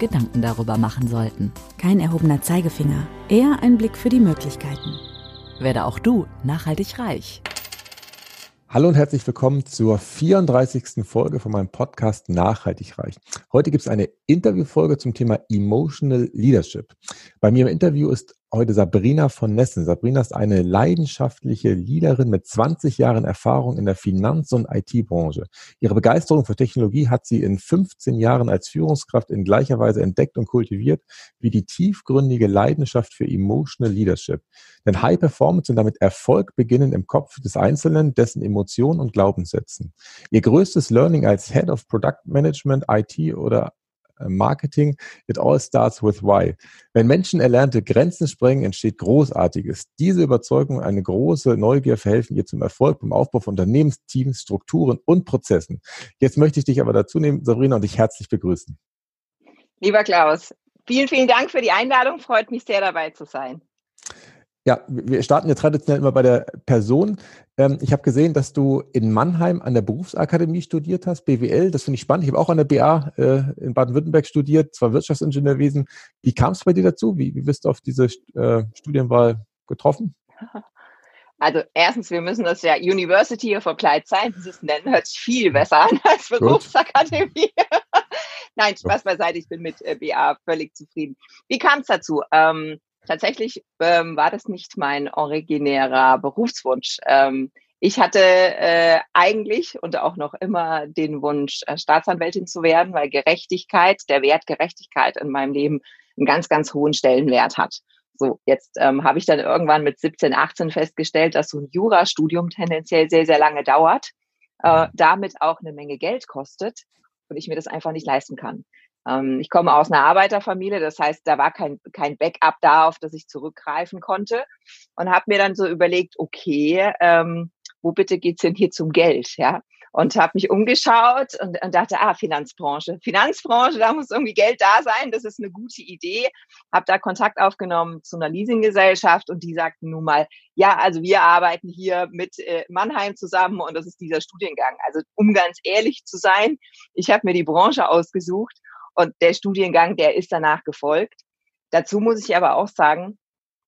Gedanken darüber machen sollten. Kein erhobener Zeigefinger, eher ein Blick für die Möglichkeiten. Werde auch du nachhaltig reich. Hallo und herzlich willkommen zur 34. Folge von meinem Podcast Nachhaltig reich. Heute gibt es eine Interviewfolge zum Thema Emotional Leadership. Bei mir im Interview ist heute Sabrina von Nessen. Sabrina ist eine leidenschaftliche Leaderin mit 20 Jahren Erfahrung in der Finanz- und IT-Branche. Ihre Begeisterung für Technologie hat sie in 15 Jahren als Führungskraft in gleicher Weise entdeckt und kultiviert wie die tiefgründige Leidenschaft für Emotional Leadership. Denn High Performance und damit Erfolg beginnen im Kopf des Einzelnen, dessen Emotionen und Glaubenssätzen. Ihr größtes Learning als Head of Product Management, IT oder Marketing, it all starts with why. Wenn Menschen erlernte Grenzen sprengen, entsteht Großartiges. Diese Überzeugung, eine große Neugier verhelfen ihr zum Erfolg beim Aufbau von Unternehmensteams, Strukturen und Prozessen. Jetzt möchte ich dich aber dazu nehmen, Sabrina, und dich herzlich begrüßen. Lieber Klaus, vielen, vielen Dank für die Einladung. Freut mich sehr, dabei zu sein. Ja, wir starten ja traditionell immer bei der Person. Ähm, ich habe gesehen, dass du in Mannheim an der Berufsakademie studiert hast, BWL. Das finde ich spannend. Ich habe auch an der BA äh, in Baden-Württemberg studiert, zwar Wirtschaftsingenieurwesen. Wie kam es bei dir dazu? Wie, wie bist du auf diese äh, Studienwahl getroffen? Also erstens, wir müssen das ja University of Applied Sciences nennen, hört sich viel besser an als Berufsakademie. Nein, Spaß beiseite, ich bin mit äh, BA völlig zufrieden. Wie kam es dazu? Ähm, tatsächlich ähm, war das nicht mein originärer Berufswunsch. Ähm, ich hatte äh, eigentlich und auch noch immer den Wunsch, äh, Staatsanwältin zu werden, weil Gerechtigkeit, der Wert Gerechtigkeit in meinem Leben einen ganz, ganz hohen Stellenwert hat. So, jetzt ähm, habe ich dann irgendwann mit 17, 18 festgestellt, dass so ein Jurastudium tendenziell sehr, sehr lange dauert, äh, damit auch eine Menge Geld kostet und ich mir das einfach nicht leisten kann. Ähm, ich komme aus einer Arbeiterfamilie, das heißt, da war kein, kein Backup da, auf das ich zurückgreifen konnte und habe mir dann so überlegt, okay, ähm, wo bitte geht's denn hier zum Geld, ja? Und habe mich umgeschaut und, und, dachte, ah, Finanzbranche. Finanzbranche, da muss irgendwie Geld da sein, das ist eine gute Idee. Habe da Kontakt aufgenommen zu einer Leasinggesellschaft und die sagten nun mal, ja, also wir arbeiten hier mit äh, Mannheim zusammen und das ist dieser Studiengang. Also um ganz ehrlich zu sein, ich habe mir die Branche ausgesucht und der Studiengang, der ist danach gefolgt. Dazu muss ich aber auch sagen,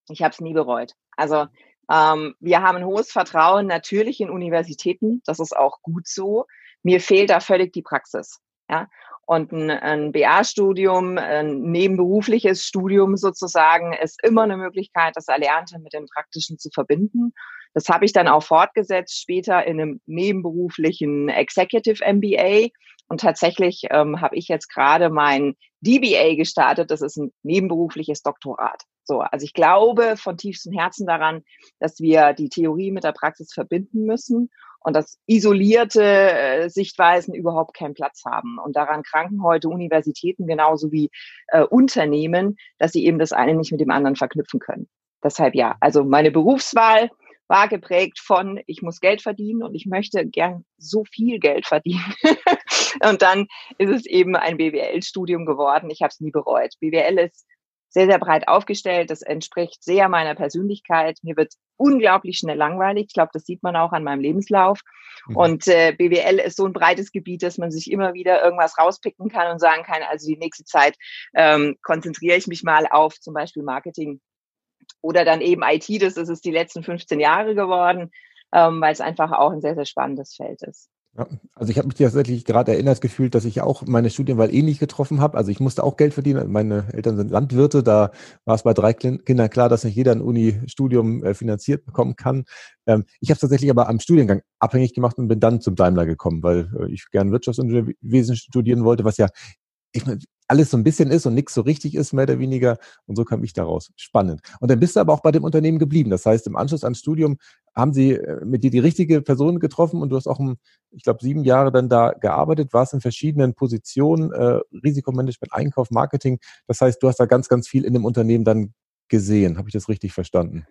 ich habe es nie bereut. Also ähm, wir haben ein hohes Vertrauen natürlich in Universitäten. Das ist auch gut so. Mir fehlt da völlig die Praxis. Ja? Und ein, ein BA-Studium, ein nebenberufliches Studium sozusagen, ist immer eine Möglichkeit, das Erlernte mit dem Praktischen zu verbinden. Das habe ich dann auch fortgesetzt später in einem nebenberuflichen Executive MBA. Und tatsächlich ähm, habe ich jetzt gerade mein DBA gestartet. Das ist ein nebenberufliches Doktorat. So, also ich glaube von tiefstem Herzen daran, dass wir die Theorie mit der Praxis verbinden müssen und dass isolierte äh, Sichtweisen überhaupt keinen Platz haben. Und daran kranken heute Universitäten genauso wie äh, Unternehmen, dass sie eben das eine nicht mit dem anderen verknüpfen können. Deshalb ja, also meine Berufswahl war geprägt von, ich muss Geld verdienen und ich möchte gern so viel Geld verdienen. und dann ist es eben ein BWL-Studium geworden. Ich habe es nie bereut. BWL ist sehr, sehr breit aufgestellt. Das entspricht sehr meiner Persönlichkeit. Mir wird unglaublich schnell langweilig. Ich glaube, das sieht man auch an meinem Lebenslauf. Mhm. Und äh, BWL ist so ein breites Gebiet, dass man sich immer wieder irgendwas rauspicken kann und sagen kann, also die nächste Zeit ähm, konzentriere ich mich mal auf zum Beispiel Marketing oder dann eben IT. Das ist es die letzten 15 Jahre geworden, ähm, weil es einfach auch ein sehr, sehr spannendes Feld ist. Ja, also ich habe mich tatsächlich gerade erinnert gefühlt, dass ich auch meine Studienwahl ähnlich getroffen habe. Also ich musste auch Geld verdienen. Meine Eltern sind Landwirte. Da war es bei drei Kindern klar, dass nicht jeder ein Uni-Studium äh, finanziert bekommen kann. Ähm, ich habe es tatsächlich aber am Studiengang abhängig gemacht und bin dann zum Daimler gekommen, weil äh, ich gern Wirtschaftsingenieurwesen studieren wollte, was ja ich meine, alles so ein bisschen ist und nichts so richtig ist, mehr oder weniger. Und so kam ich daraus. Spannend. Und dann bist du aber auch bei dem Unternehmen geblieben. Das heißt, im Anschluss ans Studium haben sie äh, mit dir die richtige Person getroffen und du hast auch, um, ich glaube, sieben Jahre dann da gearbeitet, warst in verschiedenen Positionen, äh, Risikomanagement, Einkauf, Marketing. Das heißt, du hast da ganz, ganz viel in dem Unternehmen dann gesehen. Habe ich das richtig verstanden?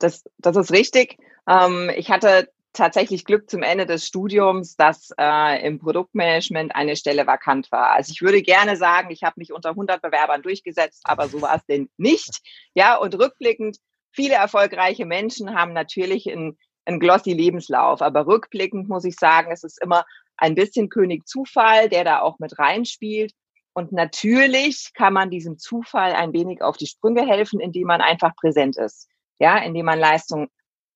Das, das ist richtig. Ähm, ich hatte tatsächlich Glück zum Ende des Studiums, dass äh, im Produktmanagement eine Stelle vakant war. Also ich würde gerne sagen, ich habe mich unter 100 Bewerbern durchgesetzt, aber so war es denn nicht. Ja, und rückblickend, viele erfolgreiche Menschen haben natürlich einen, einen glossy Lebenslauf, aber rückblickend muss ich sagen, es ist immer ein bisschen König Zufall, der da auch mit reinspielt. Und natürlich kann man diesem Zufall ein wenig auf die Sprünge helfen, indem man einfach präsent ist. Ja, indem man Leistung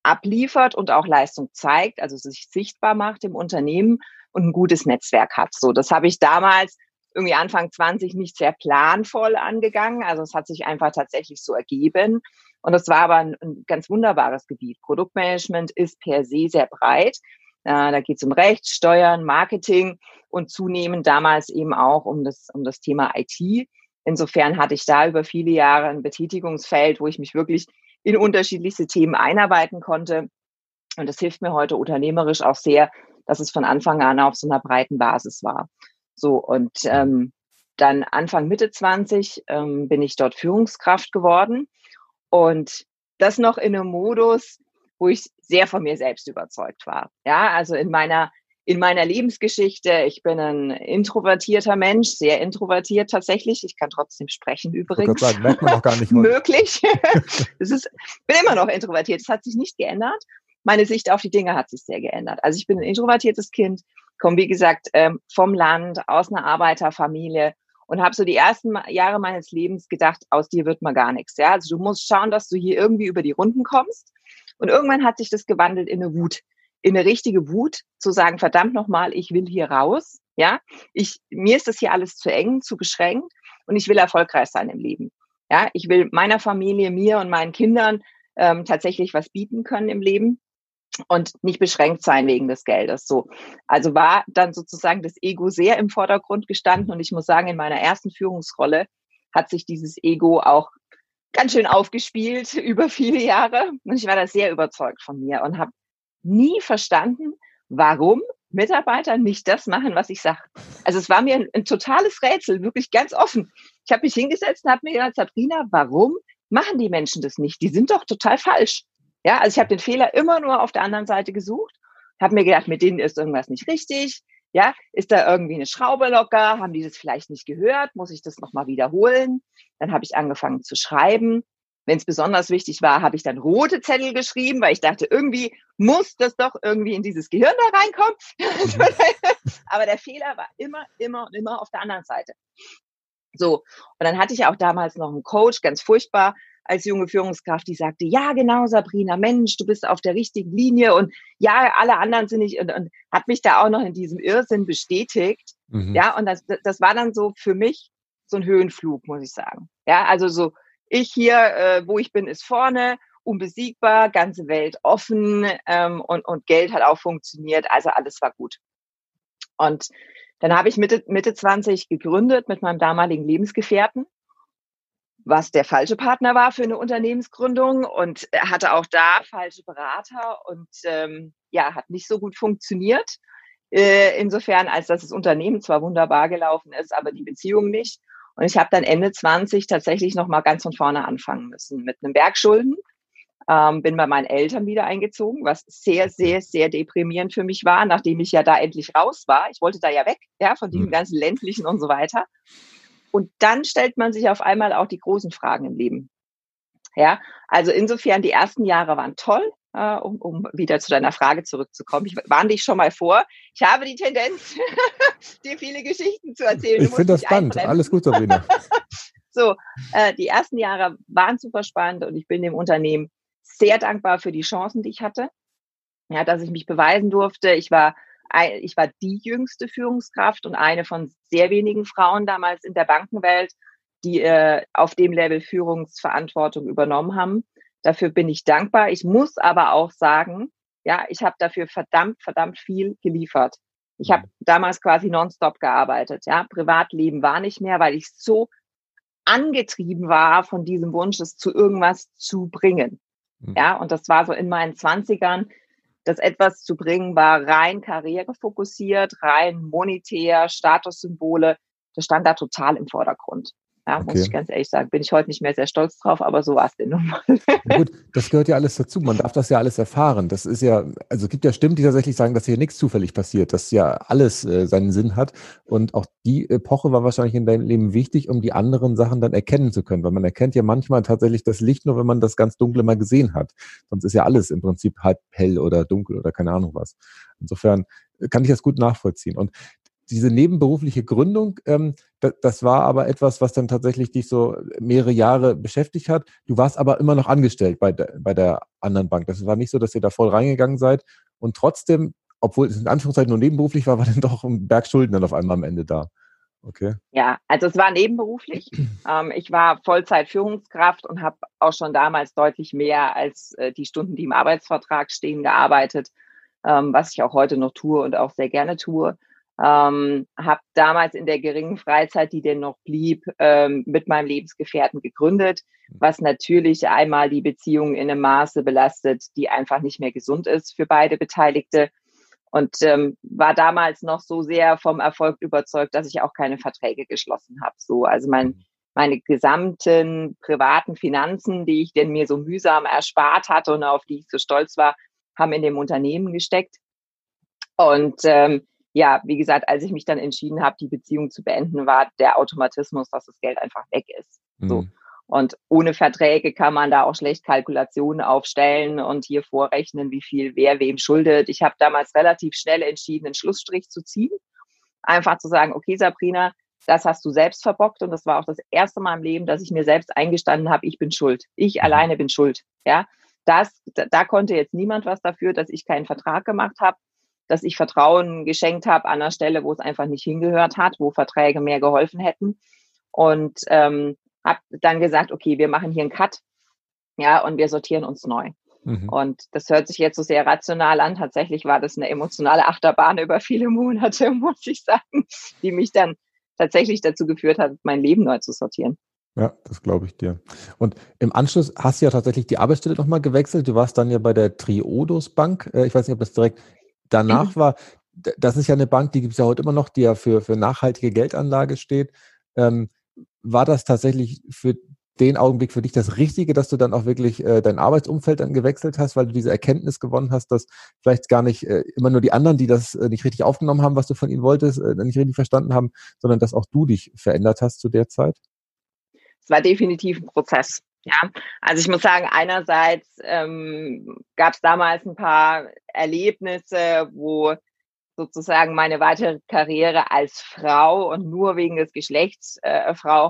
abliefert und auch Leistung zeigt, also sich sichtbar macht im Unternehmen und ein gutes Netzwerk hat. So, das habe ich damals irgendwie Anfang 20 nicht sehr planvoll angegangen. Also es hat sich einfach tatsächlich so ergeben. Und es war aber ein, ein, ganz wunderbares Gebiet. Produktmanagement ist per se sehr breit. Äh, da geht es um Recht, Steuern, Marketing und zunehmend damals eben auch um das, um das Thema IT. Insofern hatte ich da über viele Jahre ein Betätigungsfeld, wo ich mich wirklich in unterschiedlichste Themen einarbeiten konnte. Und das hilft mir heute unternehmerisch auch sehr, dass es von Anfang an auf so einer breiten Basis war. So, und ähm, dann Anfang Mitte 20 ähm, bin ich dort Führungskraft geworden. Und das noch in einem Modus, wo ich sehr von mir selbst überzeugt war. Ja, also in meiner in meiner Lebensgeschichte. Ich bin ein introvertierter Mensch, sehr introvertiert tatsächlich. Ich kann trotzdem sprechen übrigens. Sagen, merkt man auch gar nicht möglich. ist, bin immer noch introvertiert. Das hat sich nicht geändert. Meine Sicht auf die Dinge hat sich sehr geändert. Also ich bin ein introvertiertes Kind, komme wie gesagt ähm, vom Land, aus einer Arbeiterfamilie und habe so die ersten Jahre meines Lebens gedacht, aus dir wird mal gar nichts. Ja, also du musst schauen, dass du hier irgendwie über die Runden kommst. Und irgendwann hat sich das gewandelt in eine Wut in eine richtige Wut zu sagen, verdammt nochmal, ich will hier raus. Ja, ich, mir ist das hier alles zu eng, zu beschränkt und ich will erfolgreich sein im Leben. Ja, ich will meiner Familie, mir und meinen Kindern ähm, tatsächlich was bieten können im Leben und nicht beschränkt sein wegen des Geldes. So, also war dann sozusagen das Ego sehr im Vordergrund gestanden und ich muss sagen, in meiner ersten Führungsrolle hat sich dieses Ego auch ganz schön aufgespielt über viele Jahre und ich war da sehr überzeugt von mir und habe nie verstanden, warum Mitarbeiter nicht das machen, was ich sage. Also es war mir ein, ein totales Rätsel, wirklich ganz offen. Ich habe mich hingesetzt und habe mir gesagt, Sabrina, warum machen die Menschen das nicht? Die sind doch total falsch. Ja, also ich habe den Fehler immer nur auf der anderen Seite gesucht, habe mir gedacht, mit denen ist irgendwas nicht richtig. Ja, ist da irgendwie eine Schraube locker? Haben die das vielleicht nicht gehört? Muss ich das nochmal wiederholen? Dann habe ich angefangen zu schreiben wenn es besonders wichtig war, habe ich dann rote Zettel geschrieben, weil ich dachte, irgendwie muss das doch irgendwie in dieses Gehirn da reinkommen. Aber der Fehler war immer, immer und immer auf der anderen Seite. So, und dann hatte ich auch damals noch einen Coach, ganz furchtbar, als junge Führungskraft, die sagte, ja, genau, Sabrina, Mensch, du bist auf der richtigen Linie und ja, alle anderen sind nicht, und, und hat mich da auch noch in diesem Irrsinn bestätigt. Mhm. Ja, und das, das war dann so für mich so ein Höhenflug, muss ich sagen. Ja, also so, ich hier, äh, wo ich bin, ist vorne, unbesiegbar, ganze Welt offen ähm, und, und Geld hat auch funktioniert, also alles war gut. Und dann habe ich Mitte, Mitte 20 gegründet mit meinem damaligen Lebensgefährten, was der falsche Partner war für eine Unternehmensgründung und hatte auch da falsche Berater und ähm, ja, hat nicht so gut funktioniert. Äh, insofern, als dass das Unternehmen zwar wunderbar gelaufen ist, aber die Beziehung nicht. Und ich habe dann Ende 20 tatsächlich nochmal ganz von vorne anfangen müssen mit einem Bergschulden. Ähm, bin bei meinen Eltern wieder eingezogen, was sehr, sehr, sehr deprimierend für mich war, nachdem ich ja da endlich raus war. Ich wollte da ja weg, ja, von diesem mhm. ganzen ländlichen und so weiter. Und dann stellt man sich auf einmal auch die großen Fragen im Leben. Ja, also insofern die ersten Jahre waren toll äh, um, um wieder zu deiner Frage zurückzukommen. Ich warne dich schon mal vor. Ich habe die Tendenz, dir viele Geschichten zu erzählen. Ich finde das spannend. Alles gut, Sabrina. so, äh, die ersten Jahre waren super spannend und ich bin dem Unternehmen sehr dankbar für die Chancen, die ich hatte. Ja, dass ich mich beweisen durfte. Ich war ich war die jüngste Führungskraft und eine von sehr wenigen Frauen damals in der Bankenwelt, die äh, auf dem Level Führungsverantwortung übernommen haben. Dafür bin ich dankbar. Ich muss aber auch sagen, ja, ich habe dafür verdammt, verdammt viel geliefert. Ich habe mhm. damals quasi nonstop gearbeitet. Ja, Privatleben war nicht mehr, weil ich so angetrieben war von diesem Wunsch, es zu irgendwas zu bringen. Mhm. Ja, und das war so in meinen Zwanzigern. Das etwas zu bringen war rein karrierefokussiert, rein monetär, Statussymbole. Das stand da total im Vordergrund. Ja, okay. muss ich ganz ehrlich sagen. Bin ich heute nicht mehr sehr stolz drauf, aber so war es denn nun mal. Ja, gut, das gehört ja alles dazu. Man darf das ja alles erfahren. Das ist ja, also es gibt ja Stimmen, die tatsächlich sagen, dass hier nichts zufällig passiert, dass ja alles äh, seinen Sinn hat. Und auch die Epoche war wahrscheinlich in deinem Leben wichtig, um die anderen Sachen dann erkennen zu können. Weil man erkennt ja manchmal tatsächlich das Licht nur, wenn man das ganz Dunkle mal gesehen hat. Sonst ist ja alles im Prinzip halb hell oder dunkel oder keine Ahnung was. Insofern kann ich das gut nachvollziehen. Und diese nebenberufliche Gründung, ähm, das, war aber etwas, was dann tatsächlich dich so mehrere Jahre beschäftigt hat. Du warst aber immer noch angestellt bei der, bei der anderen Bank. Das war nicht so, dass ihr da voll reingegangen seid und trotzdem, obwohl es in Anführungszeichen nur nebenberuflich war, war dann doch ein Berg Schulden dann auf einmal am Ende da. Okay. Ja, also es war nebenberuflich. Ähm, ich war Vollzeit-Führungskraft und habe auch schon damals deutlich mehr als äh, die Stunden, die im Arbeitsvertrag stehen, gearbeitet, ähm, was ich auch heute noch tue und auch sehr gerne tue. Ähm, habe damals in der geringen Freizeit, die denn noch blieb, ähm, mit meinem Lebensgefährten gegründet, mhm. was natürlich einmal die Beziehung in einem Maße belastet, die einfach nicht mehr gesund ist für beide Beteiligte. Und ähm, war damals noch so sehr vom Erfolg überzeugt, dass ich auch keine Verträge geschlossen habe. So, also mein, mhm. meine gesamten privaten Finanzen, die ich denn mir so mühsam erspart hatte und auf die ich so stolz war, haben in dem Unternehmen gesteckt. Und ähm, ja, wie gesagt, als ich mich dann entschieden habe, die Beziehung zu beenden, war der Automatismus, dass das Geld einfach weg ist. Mhm. So. Und ohne Verträge kann man da auch schlecht Kalkulationen aufstellen und hier vorrechnen, wie viel wer wem schuldet. Ich habe damals relativ schnell entschieden, einen Schlussstrich zu ziehen. Einfach zu sagen, okay, Sabrina, das hast du selbst verbockt. Und das war auch das erste Mal im Leben, dass ich mir selbst eingestanden habe, ich bin schuld. Ich mhm. alleine bin schuld. Ja, das, da konnte jetzt niemand was dafür, dass ich keinen Vertrag gemacht habe dass ich Vertrauen geschenkt habe an einer Stelle, wo es einfach nicht hingehört hat, wo Verträge mehr geholfen hätten. Und ähm, habe dann gesagt, okay, wir machen hier einen Cut, ja, und wir sortieren uns neu. Mhm. Und das hört sich jetzt so sehr rational an. Tatsächlich war das eine emotionale Achterbahn über viele Monate, muss ich sagen, die mich dann tatsächlich dazu geführt hat, mein Leben neu zu sortieren. Ja, das glaube ich dir. Und im Anschluss hast du ja tatsächlich die Arbeitsstelle nochmal gewechselt. Du warst dann ja bei der Triodos Bank. Äh, ich weiß nicht, ob das direkt danach mhm. war, das ist ja eine Bank, die gibt es ja heute immer noch, die ja für, für nachhaltige Geldanlage steht. Ähm, war das tatsächlich für den Augenblick für dich das Richtige, dass du dann auch wirklich äh, dein Arbeitsumfeld dann gewechselt hast, weil du diese Erkenntnis gewonnen hast, dass vielleicht gar nicht äh, immer nur die anderen, die das äh, nicht richtig aufgenommen haben, was du von ihnen wolltest, äh, nicht richtig verstanden haben, sondern dass auch du dich verändert hast zu der Zeit? Es war definitiv ein Prozess. Ja, also ich muss sagen, einerseits ähm, gab es damals ein paar Erlebnisse, wo sozusagen meine weitere Karriere als Frau und nur wegen des Geschlechts äh, Frau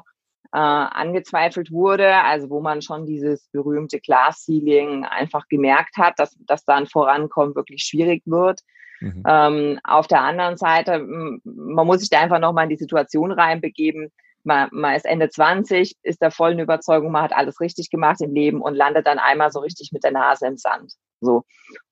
äh, angezweifelt wurde, also wo man schon dieses berühmte Glass Ceiling einfach gemerkt hat, dass, dass da ein Vorankommen wirklich schwierig wird. Mhm. Ähm, auf der anderen Seite, man muss sich da einfach nochmal in die Situation reinbegeben, man, man ist Ende 20, ist der vollen Überzeugung, man hat alles richtig gemacht im Leben und landet dann einmal so richtig mit der Nase im Sand. So.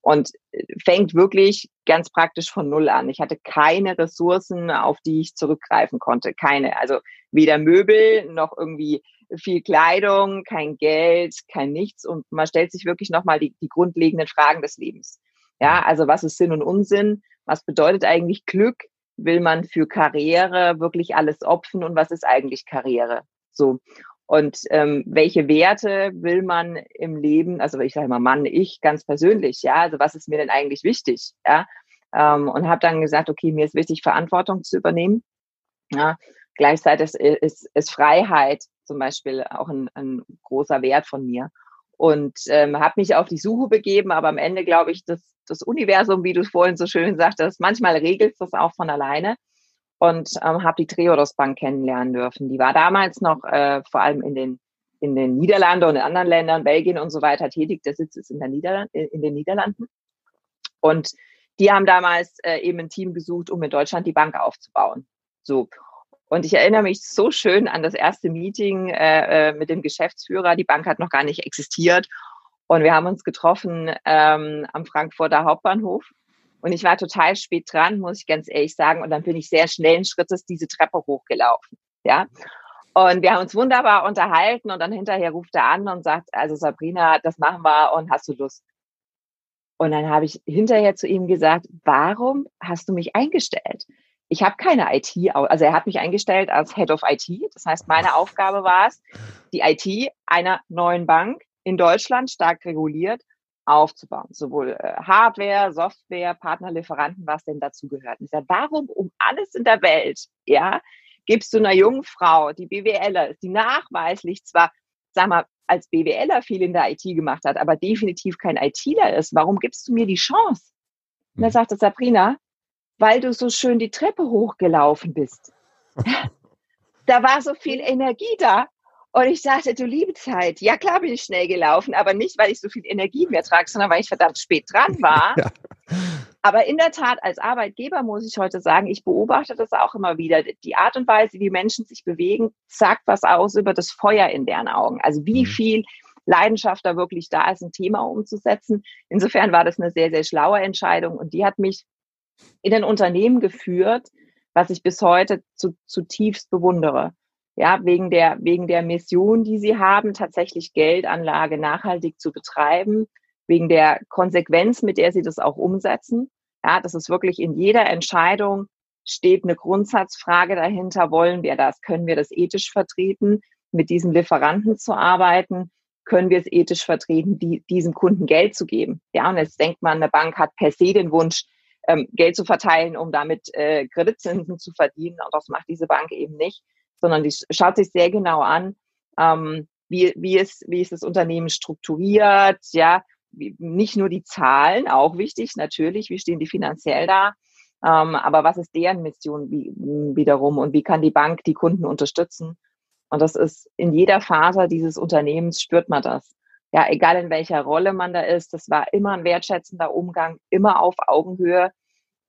Und äh, fängt wirklich ganz praktisch von Null an. Ich hatte keine Ressourcen, auf die ich zurückgreifen konnte. Keine. Also weder Möbel noch irgendwie viel Kleidung, kein Geld, kein nichts. Und man stellt sich wirklich nochmal die, die grundlegenden Fragen des Lebens. Ja, also was ist Sinn und Unsinn? Was bedeutet eigentlich Glück? Will man für Karriere wirklich alles opfen und was ist eigentlich Karriere? So. Und ähm, welche Werte will man im Leben, also ich sage mal Mann, ich ganz persönlich, ja, also was ist mir denn eigentlich wichtig, ja? Ähm, und habe dann gesagt, okay, mir ist wichtig, Verantwortung zu übernehmen. Ja, gleichzeitig ist, ist, ist Freiheit zum Beispiel auch ein, ein großer Wert von mir und ähm, habe mich auf die Suche begeben, aber am Ende glaube ich, dass das Universum, wie du vorhin so schön sagtest, manchmal regelt das auch von alleine und ähm, habe die Triodos Bank kennenlernen dürfen. Die war damals noch äh, vor allem in den in den Niederlanden und in anderen Ländern, Belgien und so weiter tätig. Der Sitz ist in, der Niederland in den Niederlanden. Und die haben damals äh, eben ein Team gesucht, um in Deutschland die Bank aufzubauen. So. Und ich erinnere mich so schön an das erste Meeting äh, äh, mit dem Geschäftsführer. Die Bank hat noch gar nicht existiert. Und wir haben uns getroffen ähm, am Frankfurter Hauptbahnhof. Und ich war total spät dran, muss ich ganz ehrlich sagen. Und dann bin ich sehr schnellen Schrittes diese Treppe hochgelaufen. Ja. Und wir haben uns wunderbar unterhalten und dann hinterher ruft er an und sagt, also Sabrina, das machen wir und hast du Lust? Und dann habe ich hinterher zu ihm gesagt, warum hast du mich eingestellt? Ich habe keine IT, also er hat mich eingestellt als Head of IT. Das heißt, meine Aufgabe war es, die IT einer neuen Bank in Deutschland stark reguliert aufzubauen. Sowohl äh, Hardware, Software, Partnerlieferanten, was denn dazu gehört. ich sage, warum um alles in der Welt, ja, gibst du einer jungen Frau, die BWLer ist, die nachweislich zwar, sag mal, als BWLer viel in der IT gemacht hat, aber definitiv kein ITler ist, warum gibst du mir die Chance? Und dann mhm. sagte Sabrina, weil du so schön die Treppe hochgelaufen bist. da war so viel Energie da. Und ich sagte, du liebe Zeit, ja klar bin ich schnell gelaufen, aber nicht, weil ich so viel Energie mehr trage, sondern weil ich verdammt spät dran war. Ja. Aber in der Tat, als Arbeitgeber muss ich heute sagen, ich beobachte das auch immer wieder. Die Art und Weise, wie Menschen sich bewegen, sagt was aus über das Feuer in deren Augen. Also wie mhm. viel Leidenschaft da wirklich da ist, ein Thema umzusetzen. Insofern war das eine sehr, sehr schlaue Entscheidung und die hat mich in ein Unternehmen geführt, was ich bis heute zu, zutiefst bewundere ja, wegen der, wegen der Mission, die sie haben, tatsächlich Geldanlage nachhaltig zu betreiben, wegen der Konsequenz, mit der sie das auch umsetzen. Ja, das ist wirklich in jeder Entscheidung steht eine Grundsatzfrage dahinter. Wollen wir das? Können wir das ethisch vertreten, mit diesen Lieferanten zu arbeiten? Können wir es ethisch vertreten, die, diesem Kunden Geld zu geben? Ja, und jetzt denkt man, eine Bank hat per se den Wunsch, ähm, Geld zu verteilen, um damit äh, Kreditzinsen zu verdienen. Und das macht diese Bank eben nicht sondern die schaut sich sehr genau an, ähm, wie, wie, ist, wie ist das Unternehmen strukturiert, ja, wie, nicht nur die Zahlen, auch wichtig natürlich, wie stehen die finanziell da, ähm, aber was ist deren Mission wie, wiederum und wie kann die Bank die Kunden unterstützen? Und das ist in jeder Phase dieses Unternehmens spürt man das. Ja, egal in welcher Rolle man da ist, das war immer ein wertschätzender Umgang, immer auf Augenhöhe.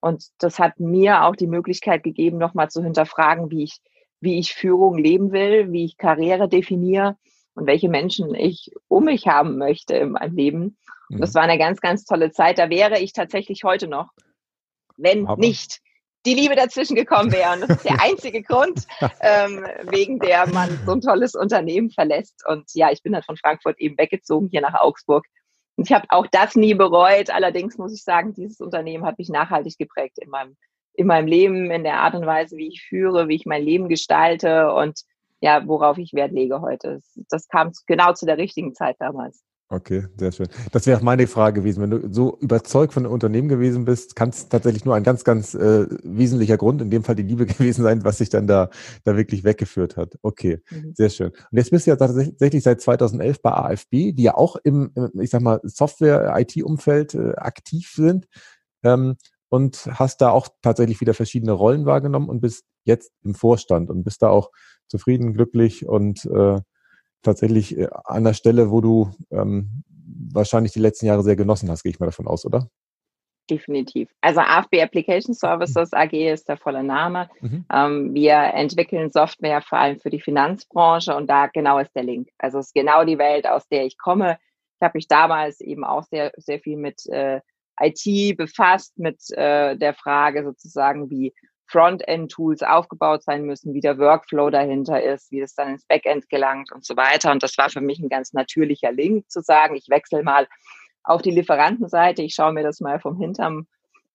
Und das hat mir auch die Möglichkeit gegeben, nochmal zu hinterfragen, wie ich wie ich Führung leben will, wie ich Karriere definiere und welche Menschen ich um mich haben möchte in meinem Leben. Und das mhm. war eine ganz, ganz tolle Zeit. Da wäre ich tatsächlich heute noch, wenn Aber. nicht die Liebe dazwischen gekommen wäre. Und das ist der einzige Grund, ähm, wegen der man so ein tolles Unternehmen verlässt. Und ja, ich bin dann von Frankfurt eben weggezogen hier nach Augsburg. Und ich habe auch das nie bereut. Allerdings muss ich sagen, dieses Unternehmen hat mich nachhaltig geprägt in meinem in meinem Leben, in der Art und Weise, wie ich führe, wie ich mein Leben gestalte und ja, worauf ich Wert lege heute. Das kam genau zu der richtigen Zeit damals. Okay, sehr schön. Das wäre auch meine Frage gewesen. Wenn du so überzeugt von einem Unternehmen gewesen bist, kann es tatsächlich nur ein ganz, ganz äh, wesentlicher Grund, in dem Fall die Liebe gewesen sein, was sich dann da, da wirklich weggeführt hat. Okay, mhm. sehr schön. Und jetzt bist du ja tatsächlich seit 2011 bei AFB, die ja auch im, ich sag mal, Software-IT-Umfeld äh, aktiv sind. Ähm, und hast da auch tatsächlich wieder verschiedene Rollen wahrgenommen und bist jetzt im Vorstand und bist da auch zufrieden, glücklich und äh, tatsächlich äh, an der Stelle, wo du ähm, wahrscheinlich die letzten Jahre sehr genossen hast, gehe ich mal davon aus, oder? Definitiv. Also AFB Application Services AG ist der volle Name. Mhm. Ähm, wir entwickeln Software vor allem für die Finanzbranche und da genau ist der Link. Also es ist genau die Welt, aus der ich komme. Ich habe mich damals eben auch sehr, sehr viel mit äh, IT befasst mit äh, der Frage sozusagen, wie Frontend-Tools aufgebaut sein müssen, wie der Workflow dahinter ist, wie es dann ins Backend gelangt und so weiter. Und das war für mich ein ganz natürlicher Link zu sagen, ich wechsle mal auf die Lieferantenseite, ich schaue mir das mal vom hinterm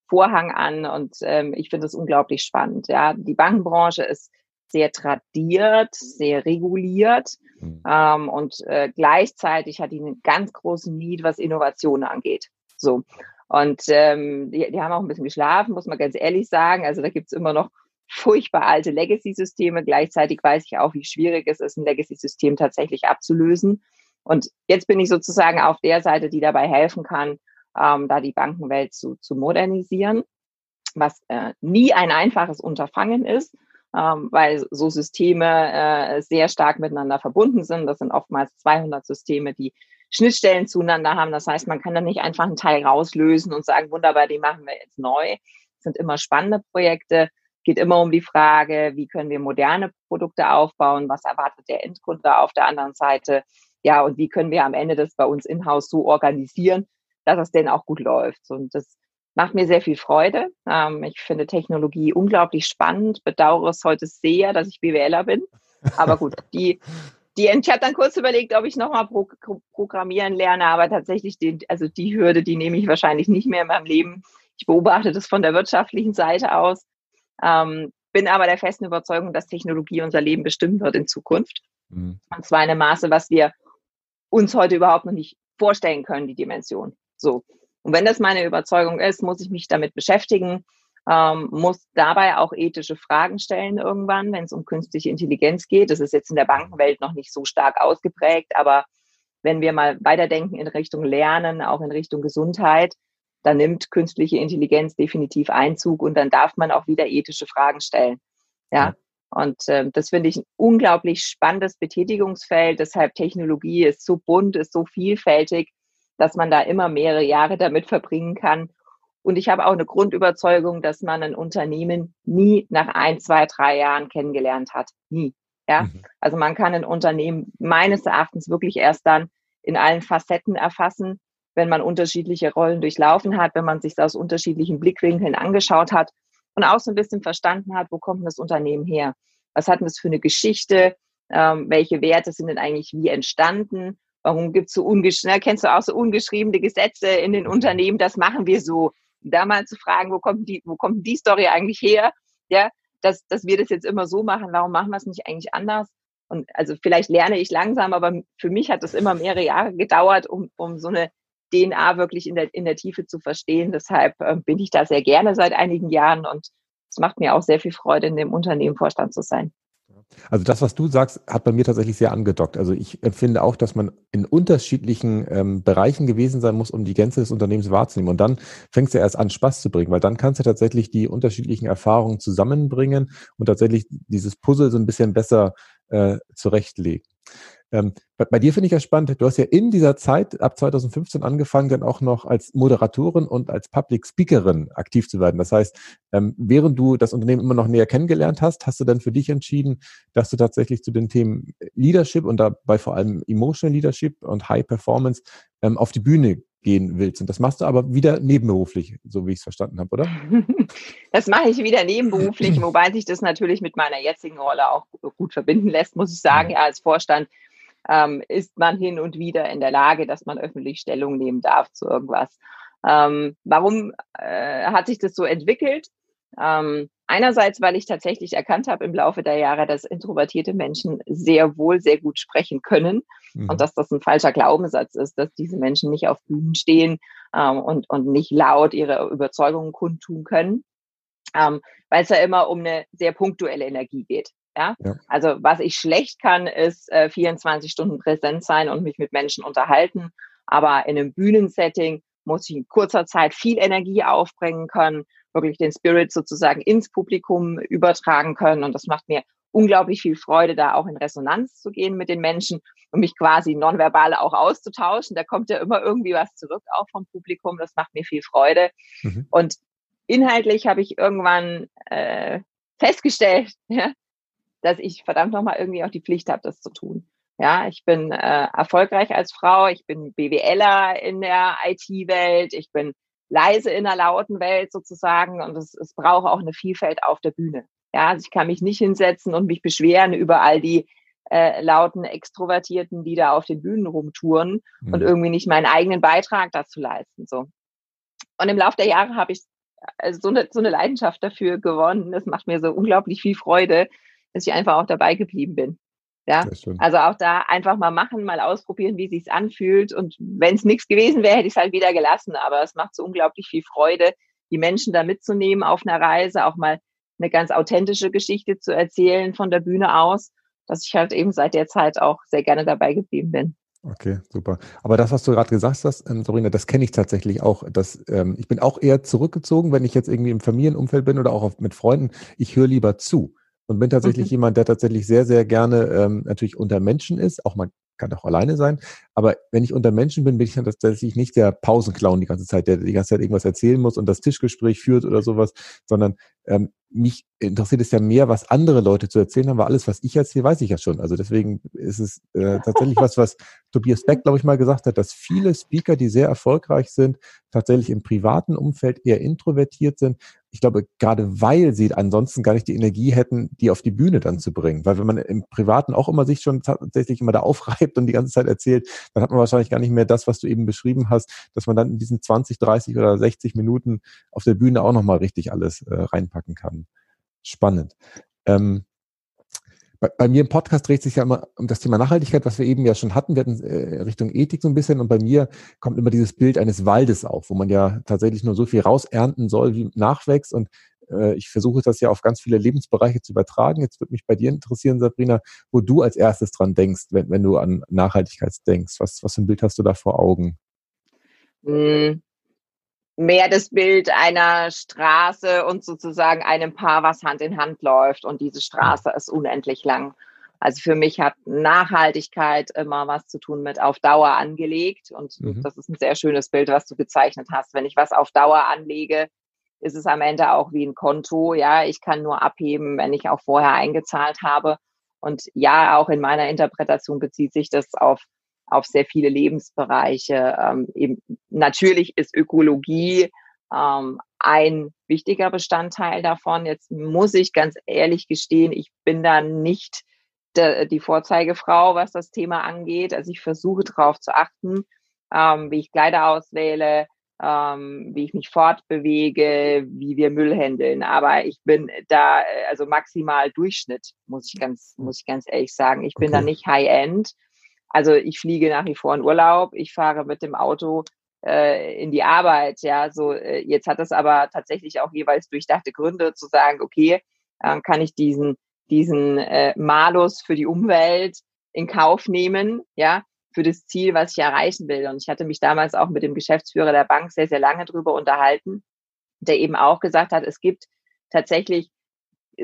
Vorhang an und ähm, ich finde es unglaublich spannend. Ja, die Bankenbranche ist sehr tradiert, sehr reguliert mhm. ähm, und äh, gleichzeitig hat die einen ganz großen Need, was Innovation angeht. So. Und ähm, die, die haben auch ein bisschen geschlafen, muss man ganz ehrlich sagen. Also da gibt's immer noch furchtbar alte Legacy-Systeme. Gleichzeitig weiß ich auch, wie schwierig es ist, ein Legacy-System tatsächlich abzulösen. Und jetzt bin ich sozusagen auf der Seite, die dabei helfen kann, ähm, da die Bankenwelt zu, zu modernisieren, was äh, nie ein einfaches Unterfangen ist, ähm, weil so Systeme äh, sehr stark miteinander verbunden sind. Das sind oftmals 200 Systeme, die Schnittstellen zueinander haben. Das heißt, man kann dann nicht einfach einen Teil rauslösen und sagen, wunderbar, die machen wir jetzt neu. Das sind immer spannende Projekte. Geht immer um die Frage, wie können wir moderne Produkte aufbauen? Was erwartet der Endkunde auf der anderen Seite? Ja, und wie können wir am Ende das bei uns in-house so organisieren, dass es denn auch gut läuft? Und das macht mir sehr viel Freude. Ähm, ich finde Technologie unglaublich spannend, bedauere es heute sehr, dass ich BWLer bin. Aber gut, die, die, ich habe dann kurz überlegt, ob ich nochmal pro, programmieren lerne, aber tatsächlich, die, also die Hürde, die nehme ich wahrscheinlich nicht mehr in meinem Leben. Ich beobachte das von der wirtschaftlichen Seite aus, ähm, bin aber der festen Überzeugung, dass Technologie unser Leben bestimmen wird in Zukunft. Mhm. Und zwar in einem Maße, was wir uns heute überhaupt noch nicht vorstellen können, die Dimension. So. Und wenn das meine Überzeugung ist, muss ich mich damit beschäftigen, ähm, muss dabei auch ethische Fragen stellen irgendwann, wenn es um künstliche Intelligenz geht. Das ist jetzt in der Bankenwelt noch nicht so stark ausgeprägt, aber wenn wir mal weiterdenken in Richtung Lernen, auch in Richtung Gesundheit, dann nimmt künstliche Intelligenz definitiv Einzug und dann darf man auch wieder ethische Fragen stellen. Ja. Und äh, das finde ich ein unglaublich spannendes Betätigungsfeld. Deshalb Technologie ist so bunt, ist so vielfältig, dass man da immer mehrere Jahre damit verbringen kann. Und ich habe auch eine Grundüberzeugung, dass man ein Unternehmen nie nach ein, zwei, drei Jahren kennengelernt hat. Nie. Ja. Mhm. Also man kann ein Unternehmen meines Erachtens wirklich erst dann in allen Facetten erfassen, wenn man unterschiedliche Rollen durchlaufen hat, wenn man sich aus unterschiedlichen Blickwinkeln angeschaut hat und auch so ein bisschen verstanden hat, wo kommt das Unternehmen her? Was hat das für eine Geschichte? Ähm, welche Werte sind denn eigentlich wie entstanden? Warum gibt es so ungeschrieben, kennst du auch so ungeschriebene Gesetze in den Unternehmen? Das machen wir so. Da mal zu fragen, wo kommt die, wo kommt die Story eigentlich her? Ja, dass, dass wir das jetzt immer so machen. Warum machen wir es nicht eigentlich anders? Und also vielleicht lerne ich langsam, aber für mich hat das immer mehrere Jahre gedauert, um, um so eine DNA wirklich in der, in der Tiefe zu verstehen. Deshalb äh, bin ich da sehr gerne seit einigen Jahren und es macht mir auch sehr viel Freude, in dem Unternehmen Vorstand zu sein. Also das, was du sagst, hat bei mir tatsächlich sehr angedockt. Also ich empfinde auch, dass man in unterschiedlichen ähm, Bereichen gewesen sein muss, um die Gänze des Unternehmens wahrzunehmen. Und dann fängst du erst an, Spaß zu bringen, weil dann kannst du tatsächlich die unterschiedlichen Erfahrungen zusammenbringen und tatsächlich dieses Puzzle so ein bisschen besser äh, zurechtlegen. Ähm, bei, bei, dir finde ich ja spannend, du hast ja in dieser Zeit ab 2015 angefangen, dann auch noch als Moderatorin und als Public Speakerin aktiv zu werden. Das heißt, ähm, während du das Unternehmen immer noch näher kennengelernt hast, hast du dann für dich entschieden, dass du tatsächlich zu den Themen Leadership und dabei vor allem Emotional Leadership und High Performance ähm, auf die Bühne gehen willst. Und das machst du aber wieder nebenberuflich, so wie ich es verstanden habe, oder? Das mache ich wieder nebenberuflich, wobei sich das natürlich mit meiner jetzigen Rolle auch gut verbinden lässt, muss ich sagen. Ja, als Vorstand ähm, ist man hin und wieder in der Lage, dass man öffentlich Stellung nehmen darf zu irgendwas. Ähm, warum äh, hat sich das so entwickelt? Ähm, einerseits, weil ich tatsächlich erkannt habe im Laufe der Jahre, dass introvertierte Menschen sehr wohl sehr gut sprechen können mhm. und dass das ein falscher Glaubenssatz ist, dass diese Menschen nicht auf Bühnen stehen ähm, und, und nicht laut ihre Überzeugungen kundtun können, ähm, weil es ja immer um eine sehr punktuelle Energie geht. Ja? ja? Also was ich schlecht kann, ist äh, 24 Stunden präsent sein und mich mit Menschen unterhalten. Aber in einem Bühnensetting muss ich in kurzer Zeit viel Energie aufbringen können, wirklich den Spirit sozusagen ins Publikum übertragen können. Und das macht mir unglaublich viel Freude, da auch in Resonanz zu gehen mit den Menschen und mich quasi nonverbal auch auszutauschen. Da kommt ja immer irgendwie was zurück auch vom Publikum. Das macht mir viel Freude. Mhm. Und inhaltlich habe ich irgendwann äh, festgestellt, ja, dass ich verdammt nochmal irgendwie auch die Pflicht habe, das zu tun. Ja, ich bin äh, erfolgreich als Frau, ich bin BWLer in der IT-Welt, ich bin leise in der lauten Welt sozusagen und es, es braucht auch eine Vielfalt auf der Bühne. Ja, also ich kann mich nicht hinsetzen und mich beschweren über all die äh, lauten Extrovertierten, die da auf den Bühnen rumtouren mhm. und irgendwie nicht meinen eigenen Beitrag dazu leisten. So. Und im Laufe der Jahre habe ich also so, eine, so eine Leidenschaft dafür gewonnen. Das macht mir so unglaublich viel Freude, dass ich einfach auch dabei geblieben bin. Ja, also auch da einfach mal machen, mal ausprobieren, wie sich's anfühlt. Und wenn es nichts gewesen wäre, hätte ich es halt wieder gelassen. Aber es macht so unglaublich viel Freude, die Menschen da mitzunehmen auf einer Reise, auch mal eine ganz authentische Geschichte zu erzählen von der Bühne aus, dass ich halt eben seit der Zeit auch sehr gerne dabei geblieben bin. Okay, super. Aber das, was du gerade gesagt hast, ähm, Sabrina, das kenne ich tatsächlich auch. Dass, ähm, ich bin auch eher zurückgezogen, wenn ich jetzt irgendwie im Familienumfeld bin oder auch auf, mit Freunden. Ich höre lieber zu und bin tatsächlich okay. jemand, der tatsächlich sehr, sehr gerne ähm, natürlich unter Menschen ist. Auch man kann auch alleine sein. Aber wenn ich unter Menschen bin, bin ich dann tatsächlich nicht der Pausenclown die ganze Zeit, der die ganze Zeit irgendwas erzählen muss und das Tischgespräch führt oder sowas, sondern ähm, mich interessiert es ja mehr, was andere Leute zu erzählen haben, weil alles, was ich erzähle, weiß ich ja schon. Also deswegen ist es äh, tatsächlich was, was Tobias Beck, glaube ich, mal gesagt hat, dass viele Speaker, die sehr erfolgreich sind, tatsächlich im privaten Umfeld eher introvertiert sind, ich glaube, gerade weil sie ansonsten gar nicht die Energie hätten, die auf die Bühne dann zu bringen. Weil wenn man im Privaten auch immer sich schon tatsächlich immer da aufreibt und die ganze Zeit erzählt, dann hat man wahrscheinlich gar nicht mehr das, was du eben beschrieben hast, dass man dann in diesen 20, 30 oder 60 Minuten auf der Bühne auch nochmal richtig alles äh, reinpacken kann. Spannend. Ähm, bei, bei, mir im Podcast dreht sich ja immer um das Thema Nachhaltigkeit, was wir eben ja schon hatten. Wir hatten äh, Richtung Ethik so ein bisschen und bei mir kommt immer dieses Bild eines Waldes auf, wo man ja tatsächlich nur so viel rausernten soll, wie nachwächst und äh, ich versuche das ja auf ganz viele Lebensbereiche zu übertragen. Jetzt würde mich bei dir interessieren, Sabrina, wo du als erstes dran denkst, wenn, wenn du an Nachhaltigkeit denkst. Was, was für ein Bild hast du da vor Augen? Hm, mehr das Bild einer Straße und sozusagen einem Paar, was Hand in Hand läuft. Und diese Straße ist unendlich lang. Also für mich hat Nachhaltigkeit immer was zu tun mit auf Dauer angelegt. Und mhm. das ist ein sehr schönes Bild, was du gezeichnet hast. Wenn ich was auf Dauer anlege, ist es am Ende auch wie ein Konto. Ja, ich kann nur abheben, wenn ich auch vorher eingezahlt habe. Und ja, auch in meiner Interpretation bezieht sich das auf auf sehr viele Lebensbereiche. Ähm, eben, natürlich ist Ökologie ähm, ein wichtiger Bestandteil davon. Jetzt muss ich ganz ehrlich gestehen, ich bin da nicht de, die Vorzeigefrau, was das Thema angeht. Also ich versuche darauf zu achten, ähm, wie ich Kleider auswähle, ähm, wie ich mich fortbewege, wie wir Müll handeln. Aber ich bin da, also maximal Durchschnitt, muss ich ganz, muss ich ganz ehrlich sagen. Ich bin okay. da nicht High-End. Also ich fliege nach wie vor in Urlaub, ich fahre mit dem Auto äh, in die Arbeit. Ja, so äh, jetzt hat es aber tatsächlich auch jeweils durchdachte Gründe zu sagen, okay, äh, kann ich diesen diesen äh, Malus für die Umwelt in Kauf nehmen, ja, für das Ziel, was ich erreichen will. Und ich hatte mich damals auch mit dem Geschäftsführer der Bank sehr, sehr lange drüber unterhalten, der eben auch gesagt hat, es gibt tatsächlich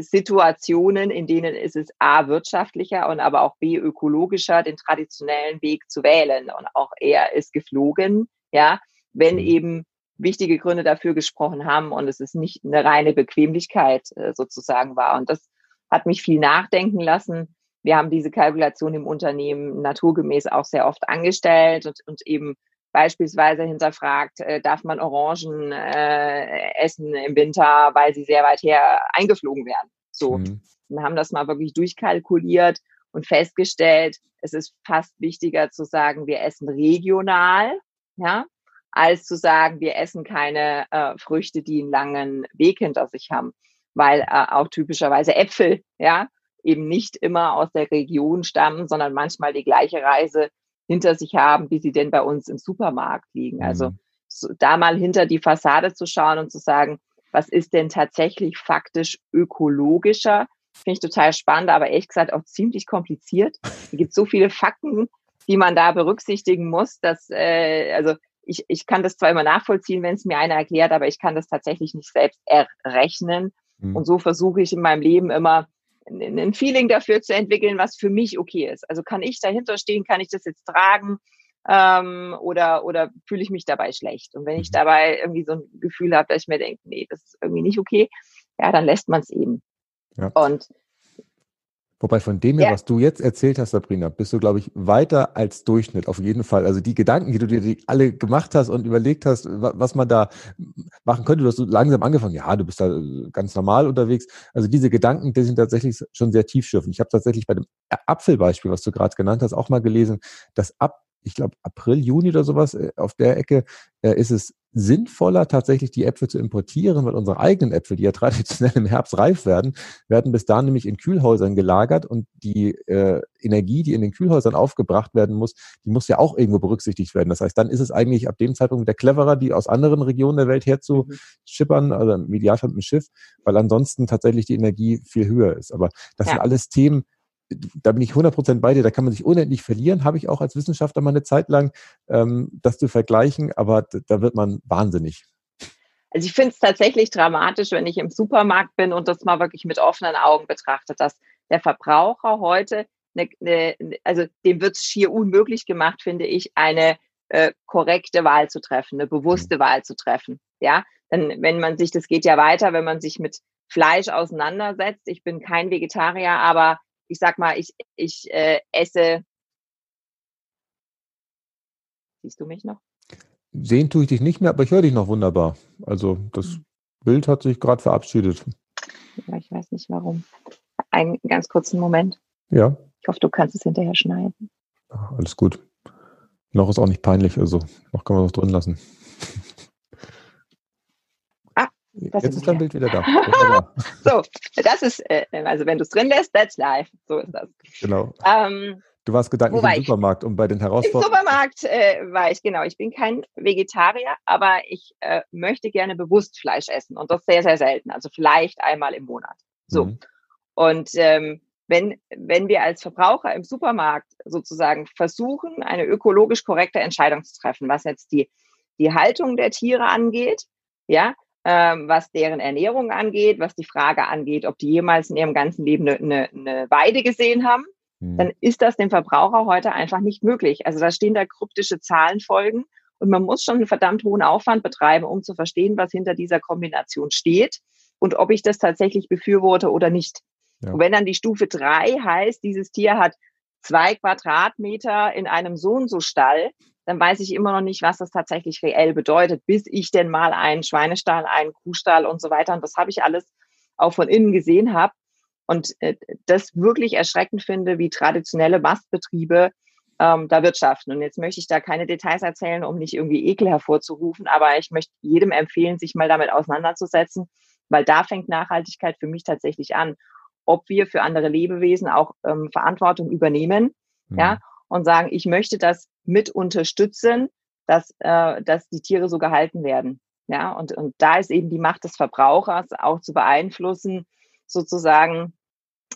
Situationen, in denen ist es A wirtschaftlicher und aber auch B ökologischer, den traditionellen Weg zu wählen. Und auch er ist geflogen, ja, wenn mhm. eben wichtige Gründe dafür gesprochen haben und es ist nicht eine reine Bequemlichkeit äh, sozusagen war. Und das hat mich viel nachdenken lassen. Wir haben diese Kalkulation im Unternehmen naturgemäß auch sehr oft angestellt und, und eben beispielsweise hinterfragt, äh, darf man Orangen äh, essen im Winter, weil sie sehr weit her eingeflogen werden. So. Mhm. Wir haben das mal wirklich durchkalkuliert und festgestellt, es ist fast wichtiger zu sagen, wir essen regional, ja, als zu sagen, wir essen keine äh, Früchte, die einen langen Weg hinter sich haben, weil äh, auch typischerweise Äpfel, ja, eben nicht immer aus der Region stammen, sondern manchmal die gleiche Reise hinter sich haben, wie sie denn bei uns im Supermarkt liegen. Also mhm. so, da mal hinter die Fassade zu schauen und zu sagen, was ist denn tatsächlich faktisch ökologischer, finde ich total spannend, aber ehrlich gesagt auch ziemlich kompliziert. Es gibt so viele Fakten, die man da berücksichtigen muss, dass, äh, also ich, ich kann das zwar immer nachvollziehen, wenn es mir einer erklärt, aber ich kann das tatsächlich nicht selbst errechnen. Mhm. Und so versuche ich in meinem Leben immer ein Feeling dafür zu entwickeln, was für mich okay ist. Also kann ich dahinter stehen, kann ich das jetzt tragen ähm, oder, oder fühle ich mich dabei schlecht? Und wenn ich mhm. dabei irgendwie so ein Gefühl habe, dass ich mir denke, nee, das ist irgendwie nicht okay, ja, dann lässt man es eben. Ja. Und Wobei von dem her, ja. was du jetzt erzählt hast, Sabrina, bist du, glaube ich, weiter als Durchschnitt, auf jeden Fall. Also die Gedanken, die du dir alle gemacht hast und überlegt hast, was man da machen könnte, du hast langsam angefangen, ja, du bist da äh, ganz normal unterwegs. Also diese Gedanken, die sind tatsächlich schon sehr tiefschürfend. Ich habe tatsächlich bei dem Apfelbeispiel, was du gerade genannt hast, auch mal gelesen, dass ab ich glaube, April, Juni oder sowas äh, auf der Ecke, äh, ist es sinnvoller, tatsächlich die Äpfel zu importieren, weil unsere eigenen Äpfel, die ja traditionell im Herbst reif werden, werden bis dahin nämlich in Kühlhäusern gelagert und die äh, Energie, die in den Kühlhäusern aufgebracht werden muss, die muss ja auch irgendwo berücksichtigt werden. Das heißt, dann ist es eigentlich ab dem Zeitpunkt wieder cleverer, die aus anderen Regionen der Welt herzuschippern, also im Idealfall mit dem Schiff, weil ansonsten tatsächlich die Energie viel höher ist. Aber das ja. sind alles Themen, da bin ich 100% bei dir, da kann man sich unendlich verlieren, habe ich auch als Wissenschaftler mal eine Zeit lang, ähm, das zu vergleichen, aber da wird man wahnsinnig. Also ich finde es tatsächlich dramatisch, wenn ich im Supermarkt bin und das mal wirklich mit offenen Augen betrachte, dass der Verbraucher heute, eine, eine, also dem wird es schier unmöglich gemacht, finde ich, eine äh, korrekte Wahl zu treffen, eine bewusste mhm. Wahl zu treffen. Ja, denn wenn man sich, das geht ja weiter, wenn man sich mit Fleisch auseinandersetzt. Ich bin kein Vegetarier, aber ich sag mal, ich, ich äh, esse. Siehst du mich noch? Sehen tue ich dich nicht mehr, aber ich höre dich noch wunderbar. Also das Bild hat sich gerade verabschiedet. Ja, ich weiß nicht warum. Einen ganz kurzen Moment. Ja. Ich hoffe, du kannst es hinterher schneiden. Ach, alles gut. Noch ist auch nicht peinlich, also noch kann man was drin lassen. Ah, Jetzt ist dein Bild wieder da. so, das ist, äh, also wenn du es drin lässt, that's live. So ist das. Genau. Ähm, du warst gedanklich im Supermarkt und bei den Herausforderungen. Im Supermarkt äh, war ich, genau. Ich bin kein Vegetarier, aber ich äh, möchte gerne bewusst Fleisch essen und das sehr, sehr selten. Also vielleicht einmal im Monat. So. Mhm. Und ähm, wenn, wenn wir als Verbraucher im Supermarkt sozusagen versuchen, eine ökologisch korrekte Entscheidung zu treffen, was jetzt die, die Haltung der Tiere angeht, ja, was deren Ernährung angeht, was die Frage angeht, ob die jemals in ihrem ganzen Leben eine, eine, eine Weide gesehen haben, mhm. dann ist das dem Verbraucher heute einfach nicht möglich. Also da stehen da kryptische Zahlenfolgen und man muss schon einen verdammt hohen Aufwand betreiben, um zu verstehen, was hinter dieser Kombination steht und ob ich das tatsächlich befürworte oder nicht. Ja. Und wenn dann die Stufe drei heißt, dieses Tier hat zwei Quadratmeter in einem so und so Stall, dann weiß ich immer noch nicht, was das tatsächlich reell bedeutet, bis ich denn mal einen Schweinestall, einen Kuhstall und so weiter, und das habe ich alles auch von innen gesehen habe und äh, das wirklich erschreckend finde, wie traditionelle Mastbetriebe ähm, da wirtschaften. Und jetzt möchte ich da keine Details erzählen, um nicht irgendwie Ekel hervorzurufen, aber ich möchte jedem empfehlen, sich mal damit auseinanderzusetzen, weil da fängt Nachhaltigkeit für mich tatsächlich an ob wir für andere Lebewesen auch ähm, Verantwortung übernehmen, mhm. ja, und sagen, ich möchte das mit unterstützen, dass, äh, dass die Tiere so gehalten werden. Ja, und, und da ist eben die Macht des Verbrauchers auch zu beeinflussen, sozusagen,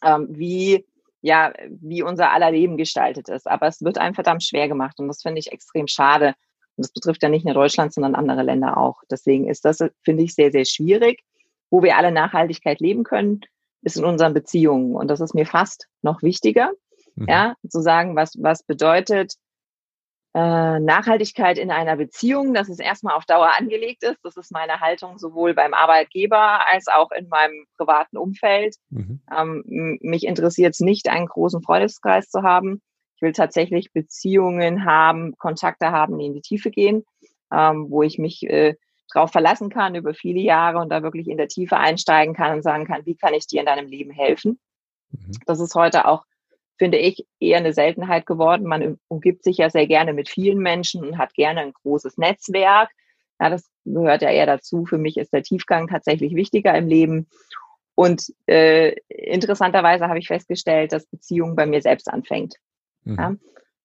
ähm, wie, ja, wie unser aller Leben gestaltet ist. Aber es wird einem verdammt schwer gemacht und das finde ich extrem schade. Und das betrifft ja nicht nur Deutschland, sondern andere Länder auch. Deswegen ist das, finde ich, sehr, sehr schwierig. Wo wir alle Nachhaltigkeit leben können, ist in unseren Beziehungen. Und das ist mir fast noch wichtiger, mhm. ja, zu sagen, was, was bedeutet äh, Nachhaltigkeit in einer Beziehung, dass es erstmal auf Dauer angelegt ist. Das ist meine Haltung sowohl beim Arbeitgeber als auch in meinem privaten Umfeld. Mhm. Ähm, mich interessiert es nicht, einen großen Freundeskreis zu haben. Ich will tatsächlich Beziehungen haben, Kontakte haben, die in die Tiefe gehen, ähm, wo ich mich äh, drauf verlassen kann über viele Jahre und da wirklich in der Tiefe einsteigen kann und sagen kann, wie kann ich dir in deinem Leben helfen? Mhm. Das ist heute auch, finde ich, eher eine Seltenheit geworden. Man umgibt sich ja sehr gerne mit vielen Menschen und hat gerne ein großes Netzwerk. Ja, das gehört ja eher dazu. Für mich ist der Tiefgang tatsächlich wichtiger im Leben. Und äh, interessanterweise habe ich festgestellt, dass Beziehung bei mir selbst anfängt. Mhm. Ja,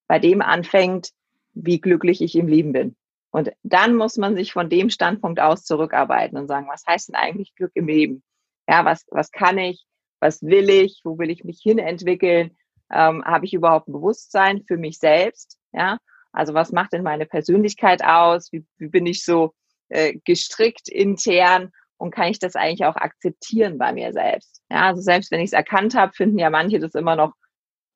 bei dem anfängt, wie glücklich ich im Leben bin. Und dann muss man sich von dem Standpunkt aus zurückarbeiten und sagen, was heißt denn eigentlich Glück im Leben? Ja, was, was kann ich? Was will ich? Wo will ich mich hin entwickeln? Ähm, Habe ich überhaupt ein Bewusstsein für mich selbst? Ja, also was macht denn meine Persönlichkeit aus? Wie, wie bin ich so äh, gestrickt intern? Und kann ich das eigentlich auch akzeptieren bei mir selbst? Ja, also selbst wenn ich es erkannt habe, finden ja manche das immer noch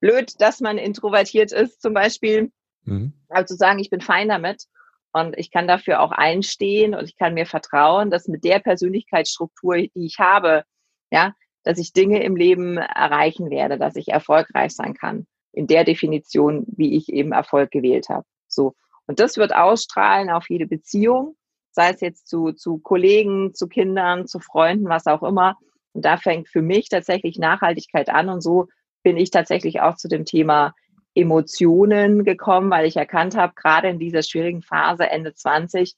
blöd, dass man introvertiert ist, zum Beispiel. Mhm. Aber zu sagen, ich bin fein damit und ich kann dafür auch einstehen und ich kann mir vertrauen, dass mit der Persönlichkeitsstruktur, die ich habe, ja, dass ich Dinge im Leben erreichen werde, dass ich erfolgreich sein kann. In der Definition, wie ich eben Erfolg gewählt habe. So. Und das wird ausstrahlen auf jede Beziehung, sei es jetzt zu, zu Kollegen, zu Kindern, zu Freunden, was auch immer. Und da fängt für mich tatsächlich Nachhaltigkeit an. Und so bin ich tatsächlich auch zu dem Thema Emotionen gekommen, weil ich erkannt habe, gerade in dieser schwierigen Phase Ende 20,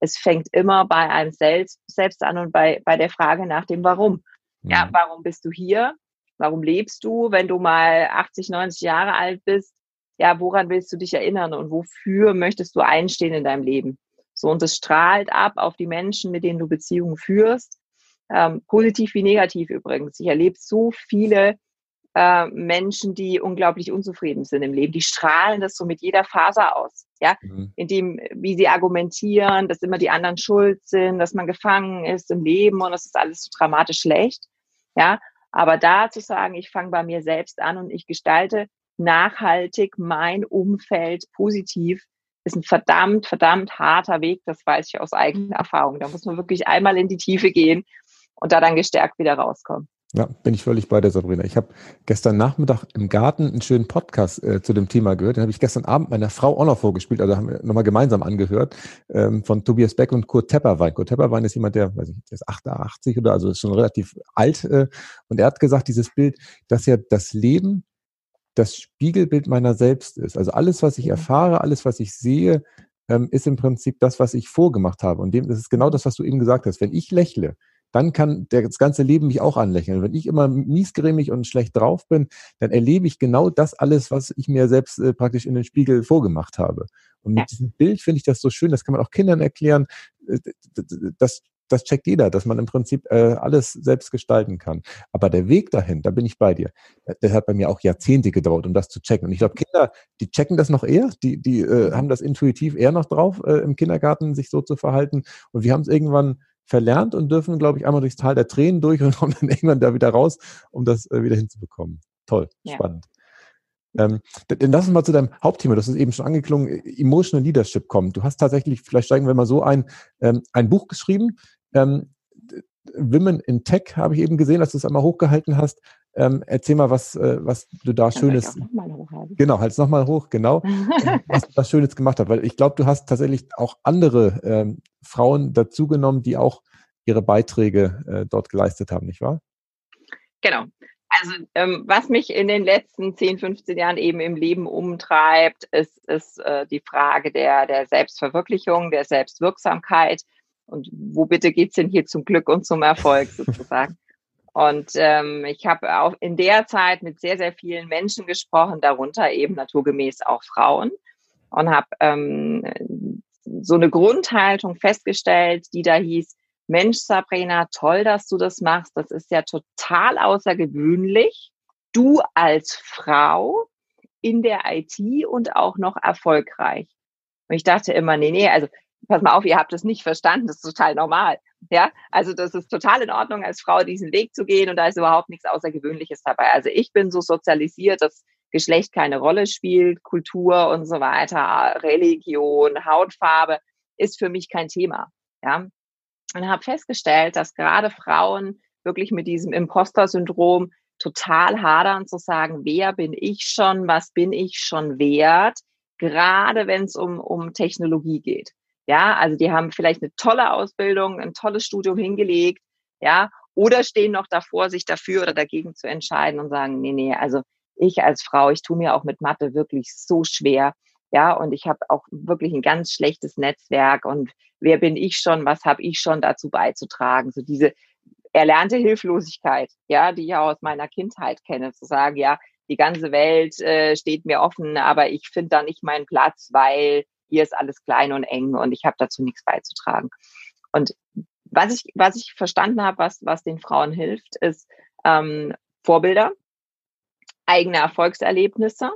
es fängt immer bei einem selbst, selbst an und bei, bei der Frage nach dem Warum. Ja, mhm. warum bist du hier? Warum lebst du, wenn du mal 80, 90 Jahre alt bist? Ja, woran willst du dich erinnern und wofür möchtest du einstehen in deinem Leben? So, und es strahlt ab auf die Menschen, mit denen du Beziehungen führst. Ähm, positiv wie negativ übrigens. Ich erlebe so viele äh, Menschen, die unglaublich unzufrieden sind im Leben. Die strahlen das so mit jeder Faser aus, ja, mhm. indem, wie sie argumentieren, dass immer die anderen schuld sind, dass man gefangen ist im Leben und das ist alles so dramatisch schlecht, ja. Aber da zu sagen, ich fange bei mir selbst an und ich gestalte nachhaltig mein Umfeld positiv, ist ein verdammt, verdammt harter Weg. Das weiß ich aus eigener Erfahrung. Da muss man wirklich einmal in die Tiefe gehen und da dann gestärkt wieder rauskommen. Ja, bin ich völlig bei der Sabrina. Ich habe gestern Nachmittag im Garten einen schönen Podcast äh, zu dem Thema gehört. Den habe ich gestern Abend meiner Frau auch noch vorgespielt, also haben wir nochmal gemeinsam angehört, ähm, von Tobias Beck und Kurt Tepperwein. Kurt Tepperwein ist jemand, der, weiß ich, der ist 88 oder also ist schon relativ alt. Äh, und er hat gesagt, dieses Bild, dass ja das Leben das Spiegelbild meiner selbst ist. Also alles, was ich mhm. erfahre, alles, was ich sehe, ähm, ist im Prinzip das, was ich vorgemacht habe. Und dem, das ist genau das, was du eben gesagt hast. Wenn ich lächle, dann kann das ganze Leben mich auch anlächeln. Wenn ich immer miesgrämig und schlecht drauf bin, dann erlebe ich genau das alles, was ich mir selbst äh, praktisch in den Spiegel vorgemacht habe. Und mit ja. diesem Bild finde ich das so schön, das kann man auch Kindern erklären, äh, das, das checkt jeder, dass man im Prinzip äh, alles selbst gestalten kann. Aber der Weg dahin, da bin ich bei dir, der hat bei mir auch Jahrzehnte gedauert, um das zu checken. Und ich glaube, Kinder, die checken das noch eher, die, die äh, haben das intuitiv eher noch drauf, äh, im Kindergarten sich so zu verhalten. Und wir haben es irgendwann verlernt und dürfen, glaube ich, einmal durchs Tal der Tränen durch und kommen dann irgendwann da wieder raus, um das äh, wieder hinzubekommen. Toll, ja. spannend. Ähm, dann lass uns mal zu deinem Hauptthema, das ist eben schon angeklungen, Emotional Leadership kommen. Du hast tatsächlich, vielleicht steigen wir mal so ein, ähm, ein Buch geschrieben, ähm, Women in Tech habe ich eben gesehen, dass du es einmal hochgehalten hast. Ähm, erzähl mal, was, äh, was du da Kann Schönes. Genau, halt es nochmal hoch, genau. was du da Schönes gemacht hast. Weil ich glaube, du hast tatsächlich auch andere ähm, Frauen dazugenommen, die auch ihre Beiträge äh, dort geleistet haben, nicht wahr? Genau. Also ähm, was mich in den letzten 10, 15 Jahren eben im Leben umtreibt, ist, ist äh, die Frage der, der Selbstverwirklichung, der Selbstwirksamkeit und wo bitte geht's denn hier zum Glück und zum Erfolg sozusagen? Und ähm, ich habe auch in der Zeit mit sehr, sehr vielen Menschen gesprochen, darunter eben naturgemäß auch Frauen und habe ähm, so eine Grundhaltung festgestellt, die da hieß, Mensch, Sabrina, toll, dass du das machst. Das ist ja total außergewöhnlich. Du als Frau in der IT und auch noch erfolgreich. Und ich dachte immer, nee, nee, also pass mal auf, ihr habt es nicht verstanden, das ist total normal. Ja, also das ist total in Ordnung, als Frau diesen Weg zu gehen und da ist überhaupt nichts Außergewöhnliches dabei. Also ich bin so sozialisiert, dass Geschlecht keine Rolle spielt, Kultur und so weiter, Religion, Hautfarbe ist für mich kein Thema. Ja, und habe festgestellt, dass gerade Frauen wirklich mit diesem Imposter-Syndrom total hadern zu sagen, wer bin ich schon, was bin ich schon wert, gerade wenn es um, um Technologie geht. Ja, also die haben vielleicht eine tolle Ausbildung, ein tolles Studium hingelegt, ja, oder stehen noch davor, sich dafür oder dagegen zu entscheiden und sagen, nee, nee, also ich als Frau, ich tue mir auch mit Mathe wirklich so schwer. Ja, und ich habe auch wirklich ein ganz schlechtes Netzwerk und wer bin ich schon, was habe ich schon dazu beizutragen? So diese erlernte Hilflosigkeit, ja, die ich auch aus meiner Kindheit kenne, zu sagen, ja, die ganze Welt äh, steht mir offen, aber ich finde da nicht meinen Platz, weil hier ist alles klein und eng und ich habe dazu nichts beizutragen. Und was ich, was ich verstanden habe, was, was den Frauen hilft, ist ähm, Vorbilder, eigene Erfolgserlebnisse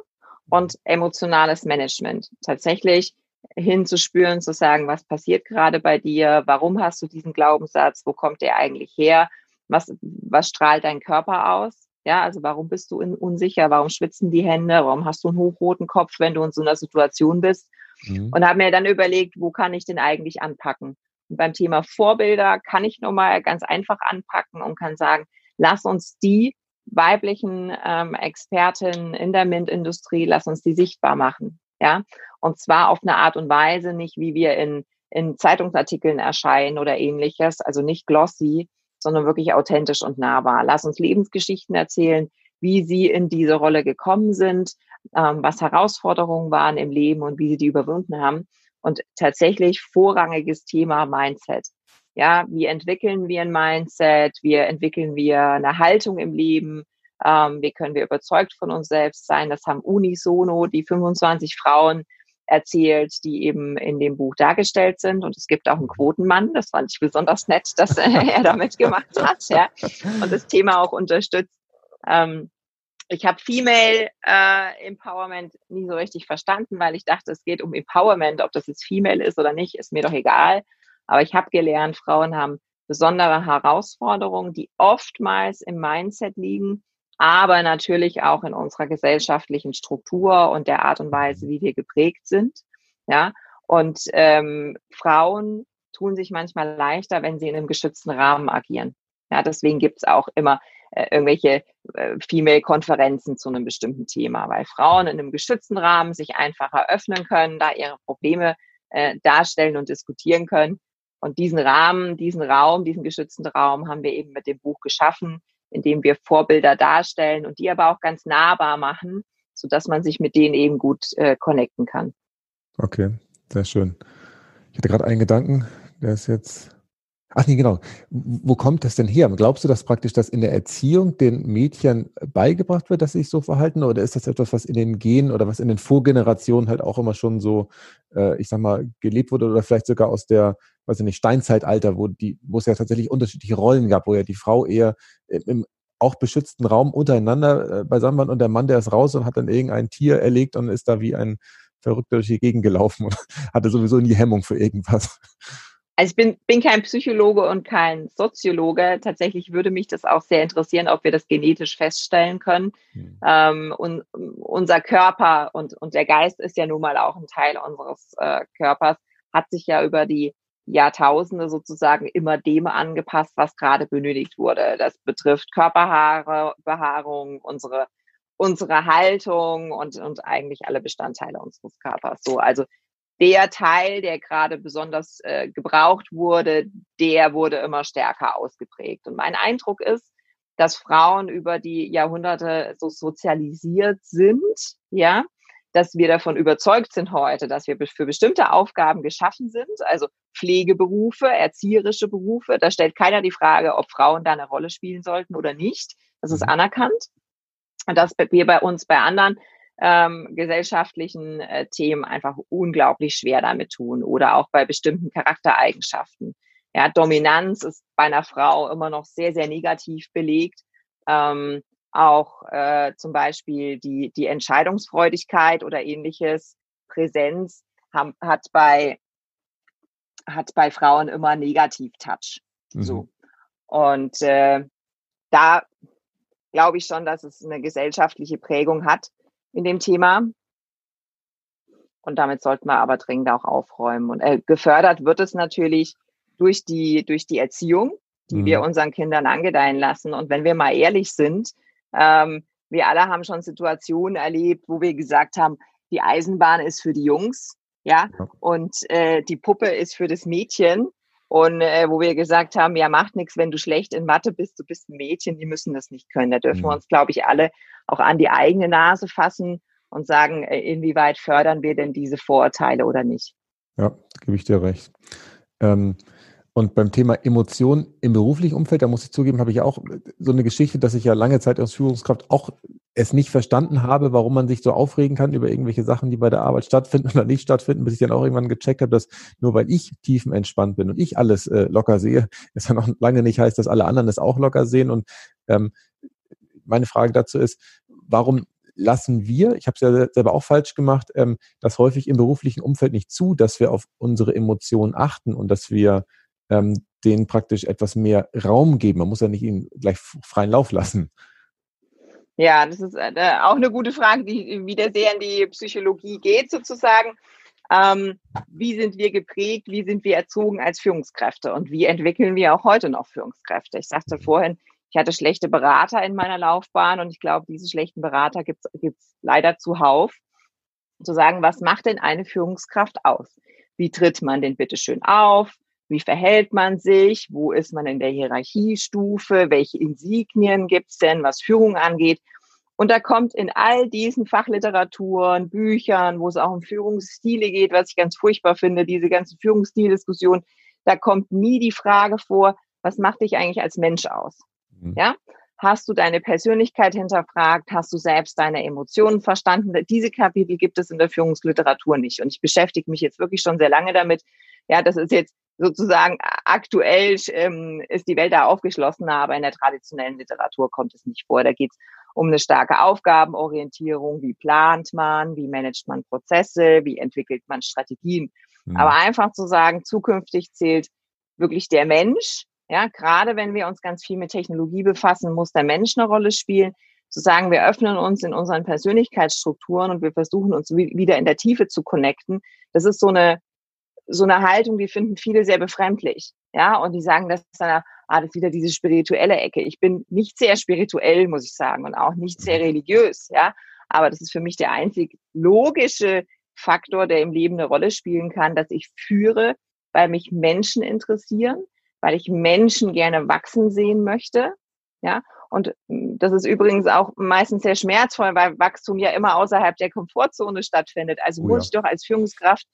und emotionales Management. Tatsächlich hinzuspüren, zu sagen, was passiert gerade bei dir, warum hast du diesen Glaubenssatz, wo kommt der eigentlich her, was, was strahlt dein Körper aus? Ja, also warum bist du unsicher? Warum schwitzen die Hände? Warum hast du einen hochroten Kopf, wenn du in so einer Situation bist? Mhm. Und habe mir dann überlegt, wo kann ich denn eigentlich anpacken? Und beim Thema Vorbilder kann ich nochmal ganz einfach anpacken und kann sagen, lass uns die weiblichen ähm, Expertinnen in der MINT-Industrie, lass uns die sichtbar machen. Ja, und zwar auf eine Art und Weise, nicht wie wir in, in Zeitungsartikeln erscheinen oder ähnliches, also nicht glossy, sondern wirklich authentisch und nahbar. Lass uns Lebensgeschichten erzählen, wie sie in diese Rolle gekommen sind, ähm, was Herausforderungen waren im Leben und wie sie die überwunden haben. Und tatsächlich vorrangiges Thema Mindset. Ja, wie entwickeln wir ein Mindset? Wie entwickeln wir eine Haltung im Leben? Ähm, wie können wir überzeugt von uns selbst sein? Das haben unisono die 25 Frauen erzählt, die eben in dem Buch dargestellt sind. Und es gibt auch einen Quotenmann. Das fand ich besonders nett, dass er damit gemacht hat. Ja. Und das Thema auch unterstützt. Ähm, ich habe Female äh, Empowerment nie so richtig verstanden, weil ich dachte, es geht um Empowerment. Ob das jetzt Female ist oder nicht, ist mir doch egal. Aber ich habe gelernt, Frauen haben besondere Herausforderungen, die oftmals im Mindset liegen, aber natürlich auch in unserer gesellschaftlichen Struktur und der Art und Weise, wie wir geprägt sind. Ja, und ähm, Frauen tun sich manchmal leichter, wenn sie in einem geschützten Rahmen agieren. Ja, deswegen gibt's auch immer äh, irgendwelche äh, Female-Konferenzen zu einem bestimmten Thema, weil Frauen in einem geschützten Rahmen sich einfacher öffnen können, da ihre Probleme äh, darstellen und diskutieren können. Und diesen Rahmen, diesen Raum, diesen geschützten Raum haben wir eben mit dem Buch geschaffen, indem wir Vorbilder darstellen und die aber auch ganz nahbar machen, so dass man sich mit denen eben gut äh, connecten kann. Okay, sehr schön. Ich hatte gerade einen Gedanken, der ist jetzt Ach nee, genau. Wo kommt das denn her? Glaubst du, dass praktisch das in der Erziehung den Mädchen beigebracht wird, dass sie sich so verhalten? Oder ist das etwas, was in den Genen oder was in den Vorgenerationen halt auch immer schon so, äh, ich sag mal, gelebt wurde oder vielleicht sogar aus der, weiß ich nicht, Steinzeitalter, wo die, wo es ja tatsächlich unterschiedliche Rollen gab, wo ja die Frau eher im auch beschützten Raum untereinander äh, beisammen war und der Mann, der ist raus und hat dann irgendein Tier erlegt und ist da wie ein Verrückter durch die Gegend gelaufen und hatte sowieso nie Hemmung für irgendwas. Also ich bin, bin kein Psychologe und kein Soziologe. Tatsächlich würde mich das auch sehr interessieren, ob wir das genetisch feststellen können. Mhm. Ähm, und unser Körper und, und der Geist ist ja nun mal auch ein Teil unseres äh, Körpers, hat sich ja über die Jahrtausende sozusagen immer dem angepasst, was gerade benötigt wurde. Das betrifft Körperhaare, Behaarung, unsere, unsere Haltung und, und eigentlich alle Bestandteile unseres Körpers. So, also der Teil, der gerade besonders äh, gebraucht wurde, der wurde immer stärker ausgeprägt. Und mein Eindruck ist, dass Frauen über die Jahrhunderte so sozialisiert sind, ja, dass wir davon überzeugt sind heute, dass wir für bestimmte Aufgaben geschaffen sind, also Pflegeberufe, erzieherische Berufe. Da stellt keiner die Frage, ob Frauen da eine Rolle spielen sollten oder nicht. Das ist mhm. anerkannt. Und dass wir bei uns bei anderen ähm, gesellschaftlichen äh, Themen einfach unglaublich schwer damit tun oder auch bei bestimmten Charaktereigenschaften. Ja, Dominanz ist bei einer Frau immer noch sehr, sehr negativ belegt. Ähm, auch äh, zum Beispiel die, die Entscheidungsfreudigkeit oder ähnliches, Präsenz haben, hat bei hat bei Frauen immer Negativ-Touch. Mhm. So. Und äh, da glaube ich schon, dass es eine gesellschaftliche Prägung hat in dem Thema. Und damit sollten wir aber dringend auch aufräumen. Und äh, gefördert wird es natürlich durch die, durch die Erziehung, die mhm. wir unseren Kindern angedeihen lassen. Und wenn wir mal ehrlich sind, ähm, wir alle haben schon Situationen erlebt, wo wir gesagt haben, die Eisenbahn ist für die Jungs, ja, und äh, die Puppe ist für das Mädchen. Und äh, wo wir gesagt haben, ja, macht nichts, wenn du schlecht in Mathe bist, du bist ein Mädchen, die müssen das nicht können. Da dürfen mhm. wir uns, glaube ich, alle auch an die eigene Nase fassen und sagen, äh, inwieweit fördern wir denn diese Vorurteile oder nicht. Ja, gebe ich dir recht. Ähm, und beim Thema Emotionen im beruflichen Umfeld, da muss ich zugeben, habe ich auch so eine Geschichte, dass ich ja lange Zeit als Führungskraft auch es nicht verstanden habe, warum man sich so aufregen kann über irgendwelche Sachen, die bei der Arbeit stattfinden oder nicht stattfinden, bis ich dann auch irgendwann gecheckt habe, dass nur weil ich tiefenentspannt bin und ich alles äh, locker sehe, es dann auch lange nicht heißt, dass alle anderen es auch locker sehen. Und ähm, meine Frage dazu ist, warum lassen wir, ich habe es ja selber auch falsch gemacht, ähm, das häufig im beruflichen Umfeld nicht zu, dass wir auf unsere Emotionen achten und dass wir ähm, denen praktisch etwas mehr Raum geben. Man muss ja nicht ihnen gleich freien Lauf lassen. Ja, das ist äh, auch eine gute Frage, die wieder sehr in die Psychologie geht, sozusagen. Ähm, wie sind wir geprägt? Wie sind wir erzogen als Führungskräfte? Und wie entwickeln wir auch heute noch Führungskräfte? Ich sagte vorhin, ich hatte schlechte Berater in meiner Laufbahn und ich glaube, diese schlechten Berater gibt es leider zuhauf. Zu sagen, was macht denn eine Führungskraft aus? Wie tritt man denn bitte schön auf? Wie verhält man sich? Wo ist man in der Hierarchiestufe? Welche Insignien gibt es denn, was Führung angeht? Und da kommt in all diesen Fachliteraturen, Büchern, wo es auch um Führungsstile geht, was ich ganz furchtbar finde, diese ganze Führungsstildiskussion, da kommt nie die Frage vor, was macht dich eigentlich als Mensch aus? Mhm. Ja? Hast du deine Persönlichkeit hinterfragt? Hast du selbst deine Emotionen verstanden? Diese Kapitel gibt es in der Führungsliteratur nicht. Und ich beschäftige mich jetzt wirklich schon sehr lange damit. Ja, das ist jetzt sozusagen aktuell ähm, ist die Welt da aufgeschlossen, aber in der traditionellen Literatur kommt es nicht vor. Da geht es um eine starke Aufgabenorientierung. Wie plant man? Wie managt man Prozesse? Wie entwickelt man Strategien? Mhm. Aber einfach zu sagen, zukünftig zählt wirklich der Mensch. Ja, gerade wenn wir uns ganz viel mit Technologie befassen, muss der Mensch eine Rolle spielen. Zu sagen, wir öffnen uns in unseren Persönlichkeitsstrukturen und wir versuchen uns wieder in der Tiefe zu connecten. Das ist so eine so eine Haltung, die finden viele sehr befremdlich. Ja, und die sagen, das ist eine ah, das ist wieder diese spirituelle Ecke. Ich bin nicht sehr spirituell, muss ich sagen, und auch nicht sehr mhm. religiös, ja. Aber das ist für mich der einzig logische Faktor, der im Leben eine Rolle spielen kann, dass ich führe, weil mich Menschen interessieren, weil ich Menschen gerne wachsen sehen möchte, ja. Und das ist übrigens auch meistens sehr schmerzvoll, weil Wachstum ja immer außerhalb der Komfortzone stattfindet. Also oh, muss ja. ich doch als Führungskraft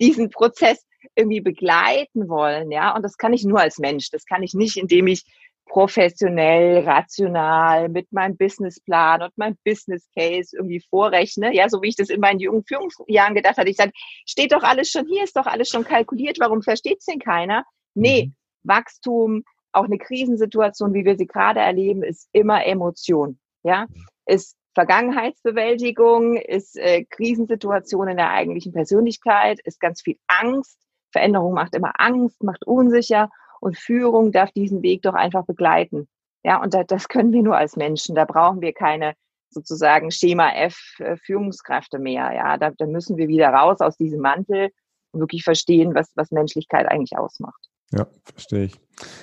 diesen Prozess irgendwie begleiten wollen, ja. Und das kann ich nur als Mensch. Das kann ich nicht, indem ich professionell, rational mit meinem Businessplan und meinem Business Case irgendwie vorrechne, ja, so wie ich das in meinen jungen Führungsjahren gedacht hatte. Ich sage, steht doch alles schon hier, ist doch alles schon kalkuliert, warum versteht es denn keiner? Nee, mhm. Wachstum, auch eine Krisensituation, wie wir sie gerade erleben, ist immer Emotion, ja, ist Vergangenheitsbewältigung, ist äh, Krisensituation in der eigentlichen Persönlichkeit, ist ganz viel Angst. Veränderung macht immer Angst, macht unsicher und Führung darf diesen Weg doch einfach begleiten. Ja, und das können wir nur als Menschen. Da brauchen wir keine sozusagen Schema F äh, Führungskräfte mehr. Ja, da, da müssen wir wieder raus aus diesem Mantel und wirklich verstehen, was, was Menschlichkeit eigentlich ausmacht. Ja, verstehe ich.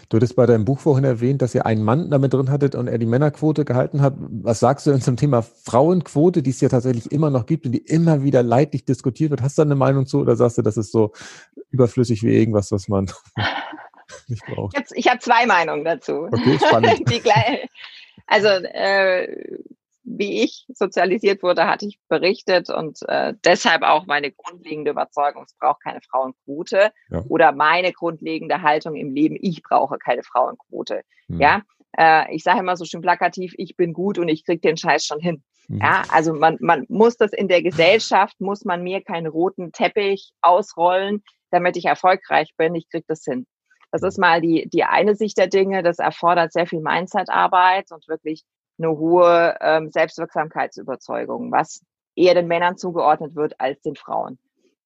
Du hattest bei deinem Buch vorhin erwähnt, dass ihr einen Mann damit drin hattet und er die Männerquote gehalten hat. Was sagst du denn zum Thema Frauenquote, die es ja tatsächlich immer noch gibt und die immer wieder leidlich diskutiert wird? Hast du da eine Meinung zu oder sagst du, das ist so überflüssig wie irgendwas, was man nicht braucht? Ich habe hab zwei Meinungen dazu. Okay, spannend. die also äh, wie ich sozialisiert wurde, hatte ich berichtet und äh, deshalb auch meine grundlegende Überzeugung, es braucht keine Frauenquote ja. oder meine grundlegende Haltung im Leben, ich brauche keine Frauenquote. Mhm. Ja, äh, ich sage immer so schön plakativ, ich bin gut und ich krieg den Scheiß schon hin. Mhm. Ja, also man, man muss das in der Gesellschaft, muss man mir keinen roten Teppich ausrollen, damit ich erfolgreich bin. Ich krieg das hin. Das ist mal die, die eine Sicht der Dinge. Das erfordert sehr viel Mindset-Arbeit und wirklich eine hohe ähm, Selbstwirksamkeitsüberzeugung, was eher den Männern zugeordnet wird als den Frauen.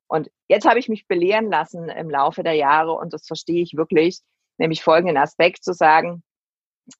Und jetzt habe ich mich belehren lassen im Laufe der Jahre und das verstehe ich wirklich, nämlich folgenden Aspekt zu sagen,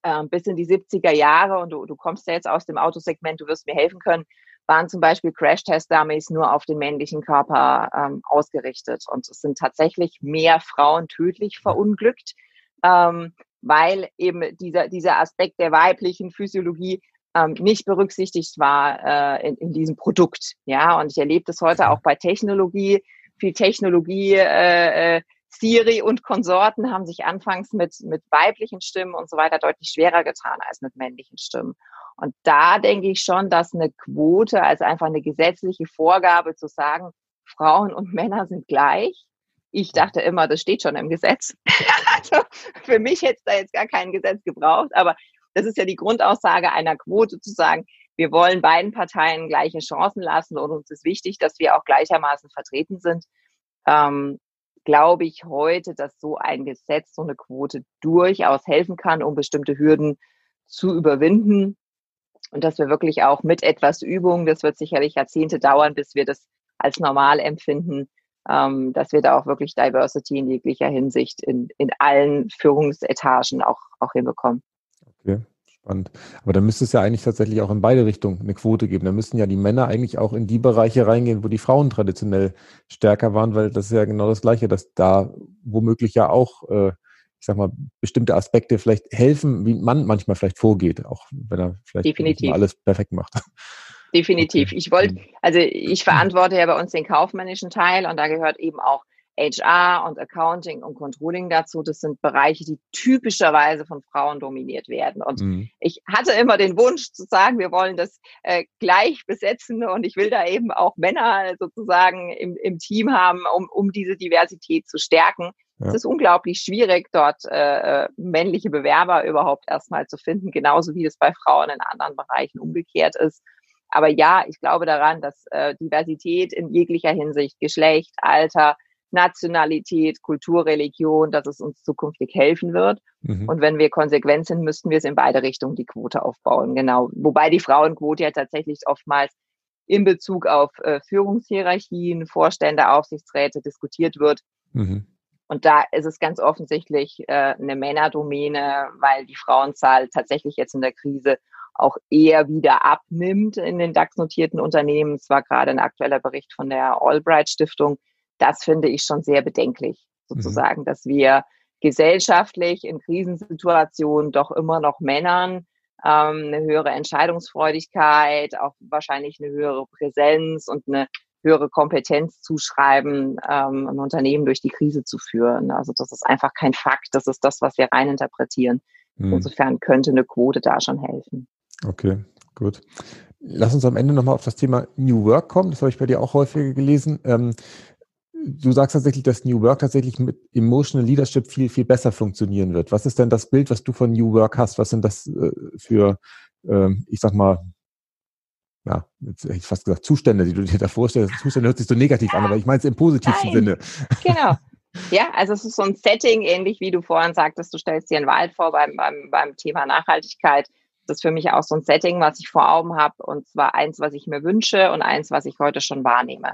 äh, bis in die 70er Jahre und du, du kommst ja jetzt aus dem Autosegment, du wirst mir helfen können, waren zum Beispiel Crash-Test-Dummies nur auf den männlichen Körper ähm, ausgerichtet. Und es sind tatsächlich mehr Frauen tödlich verunglückt. Ähm, weil eben dieser, dieser Aspekt der weiblichen Physiologie ähm, nicht berücksichtigt war äh, in, in diesem Produkt. Ja, und ich erlebe das heute auch bei Technologie. Viel Technologie, äh, äh, Siri und Konsorten haben sich anfangs mit, mit weiblichen Stimmen und so weiter deutlich schwerer getan als mit männlichen Stimmen. Und da denke ich schon, dass eine Quote als einfach eine gesetzliche Vorgabe zu sagen, Frauen und Männer sind gleich, ich dachte immer, das steht schon im Gesetz. also für mich hätte es da jetzt gar kein Gesetz gebraucht, aber das ist ja die Grundaussage einer Quote zu sagen, wir wollen beiden Parteien gleiche Chancen lassen und uns ist wichtig, dass wir auch gleichermaßen vertreten sind. Ähm, glaube ich heute, dass so ein Gesetz, so eine Quote durchaus helfen kann, um bestimmte Hürden zu überwinden. Und dass wir wirklich auch mit etwas Übung, das wird sicherlich Jahrzehnte dauern, bis wir das als normal empfinden, ähm, dass wir da auch wirklich Diversity in jeglicher Hinsicht in, in allen Führungsetagen auch, auch hinbekommen. Okay, spannend. Aber da müsste es ja eigentlich tatsächlich auch in beide Richtungen eine Quote geben. Da müssten ja die Männer eigentlich auch in die Bereiche reingehen, wo die Frauen traditionell stärker waren, weil das ist ja genau das Gleiche, dass da womöglich ja auch äh, ich sag mal, bestimmte Aspekte vielleicht helfen, wie man manchmal vielleicht vorgeht, auch wenn er vielleicht Definitiv. alles perfekt macht. Definitiv. Ich wollte, also ich verantworte ja bei uns den kaufmännischen Teil und da gehört eben auch HR und Accounting und Controlling dazu. Das sind Bereiche, die typischerweise von Frauen dominiert werden. Und mhm. ich hatte immer den Wunsch zu sagen, wir wollen das äh, gleich besetzen und ich will da eben auch Männer sozusagen im, im Team haben, um, um diese Diversität zu stärken. Ja. Es ist unglaublich schwierig, dort äh, äh männliche Bewerber überhaupt erstmal zu finden, genauso wie es bei Frauen in anderen Bereichen umgekehrt ist. Aber ja, ich glaube daran, dass äh, Diversität in jeglicher Hinsicht, Geschlecht, Alter, Nationalität, Kultur, Religion, dass es uns zukünftig helfen wird. Mhm. Und wenn wir konsequent sind, müssten wir es in beide Richtungen die Quote aufbauen. Genau. Wobei die Frauenquote ja tatsächlich oftmals in Bezug auf äh, Führungshierarchien, Vorstände, Aufsichtsräte diskutiert wird. Mhm. Und da ist es ganz offensichtlich äh, eine Männerdomäne, weil die Frauenzahl tatsächlich jetzt in der Krise auch eher wieder abnimmt in den DAX-notierten Unternehmen. Es war gerade ein aktueller Bericht von der Albright Stiftung. Das finde ich schon sehr bedenklich, sozusagen, mhm. dass wir gesellschaftlich in Krisensituationen doch immer noch Männern ähm, eine höhere Entscheidungsfreudigkeit, auch wahrscheinlich eine höhere Präsenz und eine höhere Kompetenz zuschreiben, ähm, ein Unternehmen durch die Krise zu führen. Also das ist einfach kein Fakt, das ist das, was wir rein interpretieren. Mhm. Insofern könnte eine Quote da schon helfen. Okay, gut. Lass uns am Ende nochmal auf das Thema New Work kommen. Das habe ich bei dir auch häufiger gelesen. Ähm, du sagst tatsächlich, dass New Work tatsächlich mit Emotional Leadership viel, viel besser funktionieren wird. Was ist denn das Bild, was du von New Work hast? Was sind das äh, für, äh, ich sag mal, ja, jetzt hätte ich fast gesagt, Zustände, die du dir da vorstellst. Zustände hört sich so negativ an, aber ich meine es im positivsten Nein. Sinne. Genau. Ja, also es ist so ein Setting, ähnlich wie du vorhin sagtest, du stellst dir einen Wald vor beim, beim, beim Thema Nachhaltigkeit. Das ist für mich auch so ein Setting, was ich vor Augen habe, und zwar eins, was ich mir wünsche und eins, was ich heute schon wahrnehme.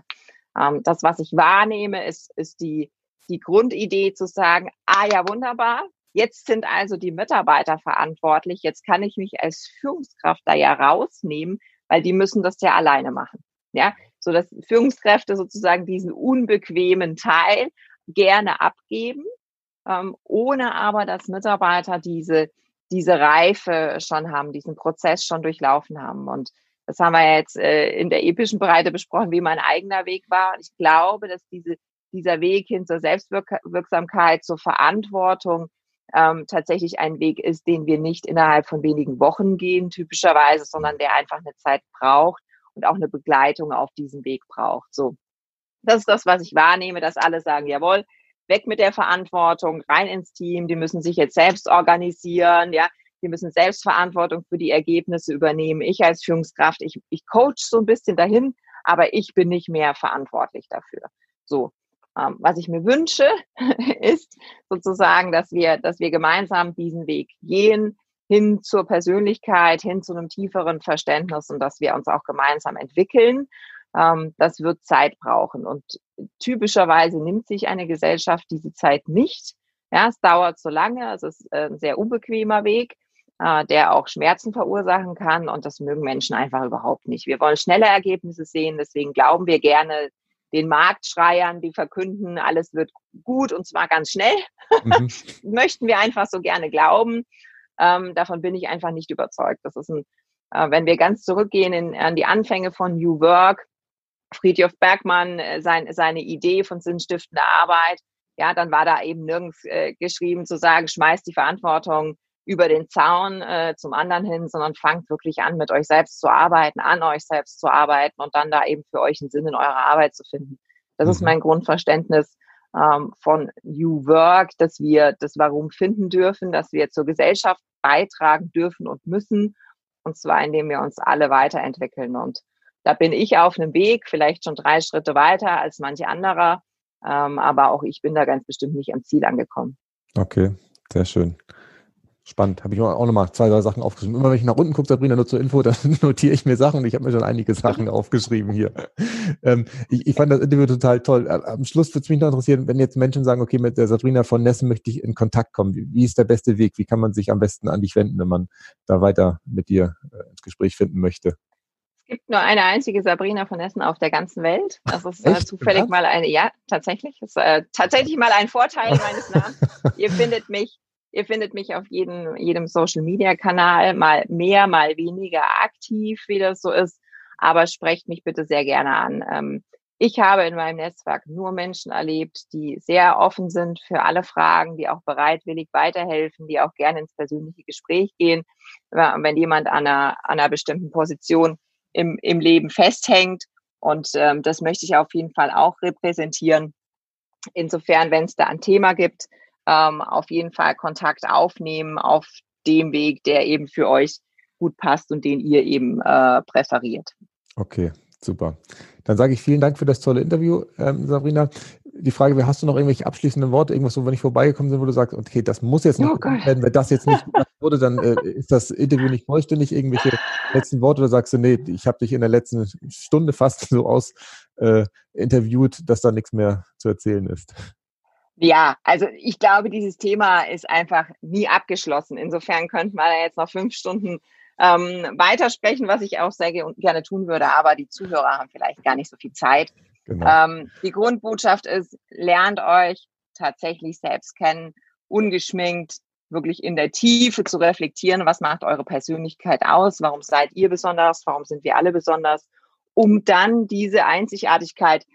Ähm, das, was ich wahrnehme, ist, ist die, die Grundidee zu sagen, ah ja, wunderbar, jetzt sind also die Mitarbeiter verantwortlich, jetzt kann ich mich als Führungskraft da ja rausnehmen, weil die müssen das ja alleine machen. Ja, so dass Führungskräfte sozusagen diesen unbequemen Teil gerne abgeben, ähm, ohne aber, dass Mitarbeiter diese, diese Reife schon haben, diesen Prozess schon durchlaufen haben. Und das haben wir jetzt äh, in der epischen Breite besprochen, wie mein eigener Weg war. Und ich glaube, dass diese, dieser Weg hin zur Selbstwirksamkeit, zur Verantwortung, ähm, tatsächlich ein Weg ist, den wir nicht innerhalb von wenigen Wochen gehen, typischerweise, sondern der einfach eine Zeit braucht und auch eine Begleitung auf diesem Weg braucht. So. Das ist das, was ich wahrnehme, dass alle sagen, jawohl, weg mit der Verantwortung, rein ins Team, die müssen sich jetzt selbst organisieren, ja, die müssen Selbstverantwortung für die Ergebnisse übernehmen. Ich als Führungskraft, ich, ich coach so ein bisschen dahin, aber ich bin nicht mehr verantwortlich dafür. So. Ähm, was ich mir wünsche, ist sozusagen, dass wir, dass wir gemeinsam diesen Weg gehen, hin zur Persönlichkeit, hin zu einem tieferen Verständnis und dass wir uns auch gemeinsam entwickeln. Ähm, das wird Zeit brauchen. Und typischerweise nimmt sich eine Gesellschaft diese Zeit nicht. Ja, es dauert so lange, es ist äh, ein sehr unbequemer Weg, äh, der auch Schmerzen verursachen kann und das mögen Menschen einfach überhaupt nicht. Wir wollen schnelle Ergebnisse sehen, deswegen glauben wir gerne, den Marktschreiern, die verkünden, alles wird gut und zwar ganz schnell. Mhm. Möchten wir einfach so gerne glauben. Ähm, davon bin ich einfach nicht überzeugt. Das ist ein, äh, wenn wir ganz zurückgehen in, an die Anfänge von New Work, Friedhof Bergmann, äh, sein, seine Idee von sinnstiftender Arbeit, ja, dann war da eben nirgends äh, geschrieben zu sagen, schmeißt die Verantwortung über den Zaun äh, zum anderen hin, sondern fangt wirklich an, mit euch selbst zu arbeiten, an euch selbst zu arbeiten und dann da eben für euch einen Sinn in eurer Arbeit zu finden. Das mhm. ist mein Grundverständnis ähm, von New Work, dass wir das Warum finden dürfen, dass wir zur Gesellschaft beitragen dürfen und müssen, und zwar indem wir uns alle weiterentwickeln. Und da bin ich auf einem Weg, vielleicht schon drei Schritte weiter als manche anderer, ähm, aber auch ich bin da ganz bestimmt nicht am Ziel angekommen. Okay, sehr schön. Spannend. Habe ich auch nochmal zwei, drei Sachen aufgeschrieben. Immer wenn ich nach unten gucke, Sabrina, nur zur Info, dann notiere ich mir Sachen und ich habe mir schon einige Sachen aufgeschrieben hier. Ähm, ich, ich fand das Interview total toll. Am Schluss würde es mich noch interessieren, wenn jetzt Menschen sagen, okay, mit der Sabrina von Nessen möchte ich in Kontakt kommen. Wie, wie, ist der beste Weg? Wie kann man sich am besten an dich wenden, wenn man da weiter mit dir äh, ins Gespräch finden möchte? Es gibt nur eine einzige Sabrina von Nessen auf der ganzen Welt. Das ist äh, zufällig ja? mal eine, ja, tatsächlich. Ist äh, tatsächlich mal ein Vorteil meines Namens. Ihr findet mich Ihr findet mich auf jedem, jedem Social Media Kanal, mal mehr, mal weniger aktiv, wie das so ist. Aber sprecht mich bitte sehr gerne an. Ähm, ich habe in meinem Netzwerk nur Menschen erlebt, die sehr offen sind für alle Fragen, die auch bereitwillig weiterhelfen, die auch gerne ins persönliche Gespräch gehen. Wenn jemand an einer, an einer bestimmten Position im, im Leben festhängt. Und ähm, das möchte ich auf jeden Fall auch repräsentieren. Insofern, wenn es da ein Thema gibt, ähm, auf jeden Fall Kontakt aufnehmen auf dem Weg, der eben für euch gut passt und den ihr eben äh, präferiert. Okay, super. Dann sage ich vielen Dank für das tolle Interview, ähm, Sabrina. Die Frage hast du noch irgendwelche abschließenden Worte, irgendwas, wo wir nicht vorbeigekommen sind, wo du sagst, okay, das muss jetzt noch oh werden. Wenn das jetzt nicht wurde, dann äh, ist das Interview nicht vollständig. Irgendwelche letzten Worte oder sagst du, nee, ich habe dich in der letzten Stunde fast so aus äh, interviewt, dass da nichts mehr zu erzählen ist. Ja, also ich glaube, dieses Thema ist einfach nie abgeschlossen. Insofern könnte man da jetzt noch fünf Stunden ähm, weitersprechen, was ich auch sehr gerne tun würde, aber die Zuhörer haben vielleicht gar nicht so viel Zeit. Genau. Ähm, die Grundbotschaft ist, lernt euch tatsächlich selbst kennen ungeschminkt wirklich in der Tiefe zu reflektieren, was macht eure Persönlichkeit aus, warum seid ihr besonders, warum sind wir alle besonders, um dann diese Einzigartigkeit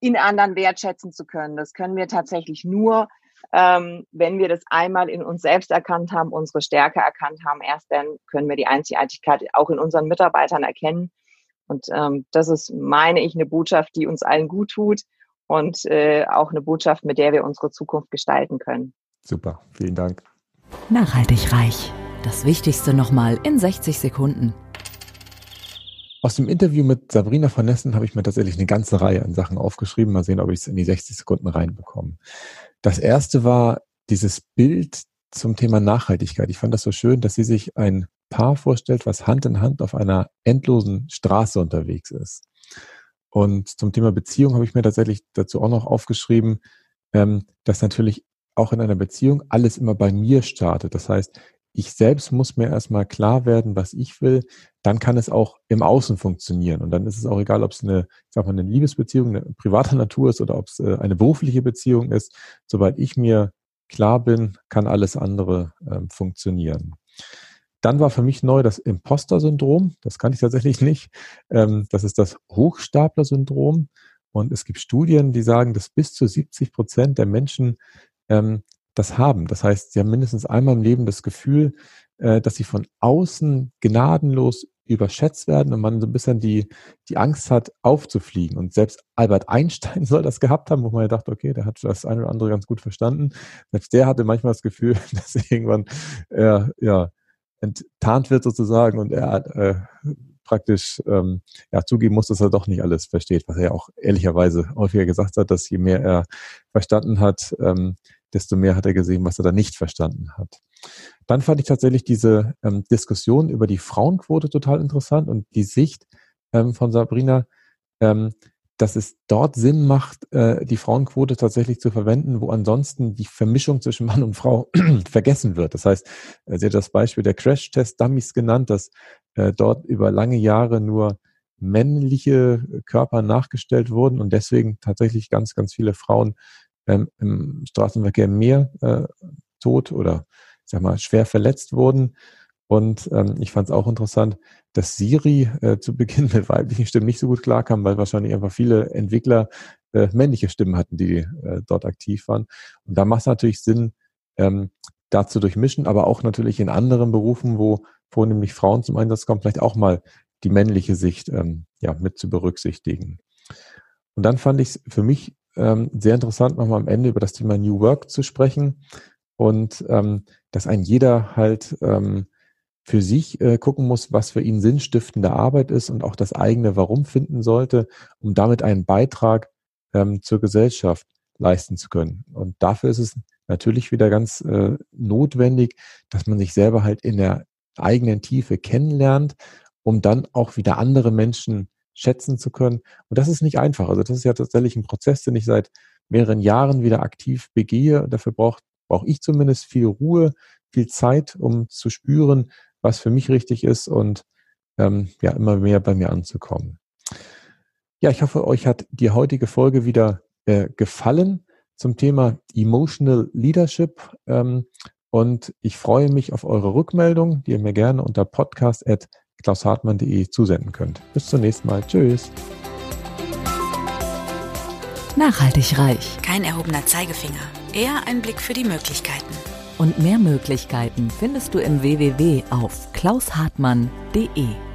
in anderen wertschätzen zu können. Das können wir tatsächlich nur, ähm, wenn wir das einmal in uns selbst erkannt haben, unsere Stärke erkannt haben. Erst dann können wir die Einzigartigkeit auch in unseren Mitarbeitern erkennen. Und ähm, das ist, meine ich, eine Botschaft, die uns allen gut tut und äh, auch eine Botschaft, mit der wir unsere Zukunft gestalten können. Super, vielen Dank. Nachhaltig reich. Das Wichtigste nochmal in 60 Sekunden. Aus dem Interview mit Sabrina von Nessen habe ich mir tatsächlich eine ganze Reihe an Sachen aufgeschrieben. Mal sehen, ob ich es in die 60 Sekunden reinbekomme. Das erste war dieses Bild zum Thema Nachhaltigkeit. Ich fand das so schön, dass sie sich ein Paar vorstellt, was Hand in Hand auf einer endlosen Straße unterwegs ist. Und zum Thema Beziehung habe ich mir tatsächlich dazu auch noch aufgeschrieben, ähm, dass natürlich auch in einer Beziehung alles immer bei mir startet. Das heißt, ich selbst muss mir erstmal klar werden, was ich will, dann kann es auch im Außen funktionieren. Und dann ist es auch egal, ob es eine, ich sag mal, eine Liebesbeziehung, eine private Natur ist oder ob es äh, eine berufliche Beziehung ist. Sobald ich mir klar bin, kann alles andere ähm, funktionieren. Dann war für mich neu das Imposter-Syndrom. Das kann ich tatsächlich nicht. Ähm, das ist das Hochstapler-Syndrom. Und es gibt Studien, die sagen, dass bis zu 70 Prozent der Menschen ähm, das haben. Das heißt, sie haben mindestens einmal im Leben das Gefühl, äh, dass sie von außen gnadenlos überschätzt werden und man so ein bisschen die, die Angst hat, aufzufliegen. Und selbst Albert Einstein soll das gehabt haben, wo man ja dachte, okay, der hat das eine oder andere ganz gut verstanden. Selbst der hatte manchmal das Gefühl, dass er irgendwann äh, ja, enttarnt wird sozusagen und er äh, praktisch ähm, ja, zugeben muss, dass er doch nicht alles versteht, was er ja auch ehrlicherweise häufiger gesagt hat, dass je mehr er verstanden hat, ähm, desto mehr hat er gesehen, was er da nicht verstanden hat. Dann fand ich tatsächlich diese ähm, Diskussion über die Frauenquote total interessant und die Sicht ähm, von Sabrina, ähm, dass es dort Sinn macht, äh, die Frauenquote tatsächlich zu verwenden, wo ansonsten die Vermischung zwischen Mann und Frau vergessen wird. Das heißt, äh, sie hat das Beispiel der Crash-Test-Dummies genannt, dass äh, dort über lange Jahre nur männliche Körper nachgestellt wurden und deswegen tatsächlich ganz, ganz viele Frauen ähm, im Straßenverkehr mehr äh, tot oder ich sag mal schwer verletzt wurden. Und ähm, ich fand es auch interessant, dass Siri äh, zu Beginn mit weiblichen Stimmen nicht so gut klarkam, weil wahrscheinlich einfach viele Entwickler äh, männliche Stimmen hatten, die äh, dort aktiv waren. Und da macht es natürlich Sinn, ähm, da zu durchmischen, aber auch natürlich in anderen Berufen, wo vornehmlich Frauen zum Einsatz kommen, vielleicht auch mal die männliche Sicht ähm, ja, mit zu berücksichtigen. Und dann fand ich es für mich ähm, sehr interessant, nochmal am Ende über das Thema New Work zu sprechen und ähm, dass ein jeder halt ähm, für sich äh, gucken muss, was für ihn sinnstiftende Arbeit ist und auch das eigene Warum finden sollte, um damit einen Beitrag ähm, zur Gesellschaft leisten zu können. Und dafür ist es natürlich wieder ganz äh, notwendig, dass man sich selber halt in der eigenen Tiefe kennenlernt, um dann auch wieder andere Menschen schätzen zu können. Und das ist nicht einfach. Also das ist ja tatsächlich ein Prozess, den ich seit mehreren Jahren wieder aktiv begehe. Dafür braucht brauche ich zumindest viel Ruhe, viel Zeit, um zu spüren, was für mich richtig ist und ähm, ja immer mehr bei mir anzukommen. Ja, ich hoffe, euch hat die heutige Folge wieder äh, gefallen zum Thema Emotional Leadership. Ähm, und ich freue mich auf eure Rückmeldung, die ihr mir gerne unter podcast.klaushartmann.de zusenden könnt. Bis zum nächsten Mal. Tschüss. Nachhaltig reich. Kein erhobener Zeigefinger. Eher ein Blick für die Möglichkeiten. Und mehr Möglichkeiten findest du im www auf klaushartmann.de.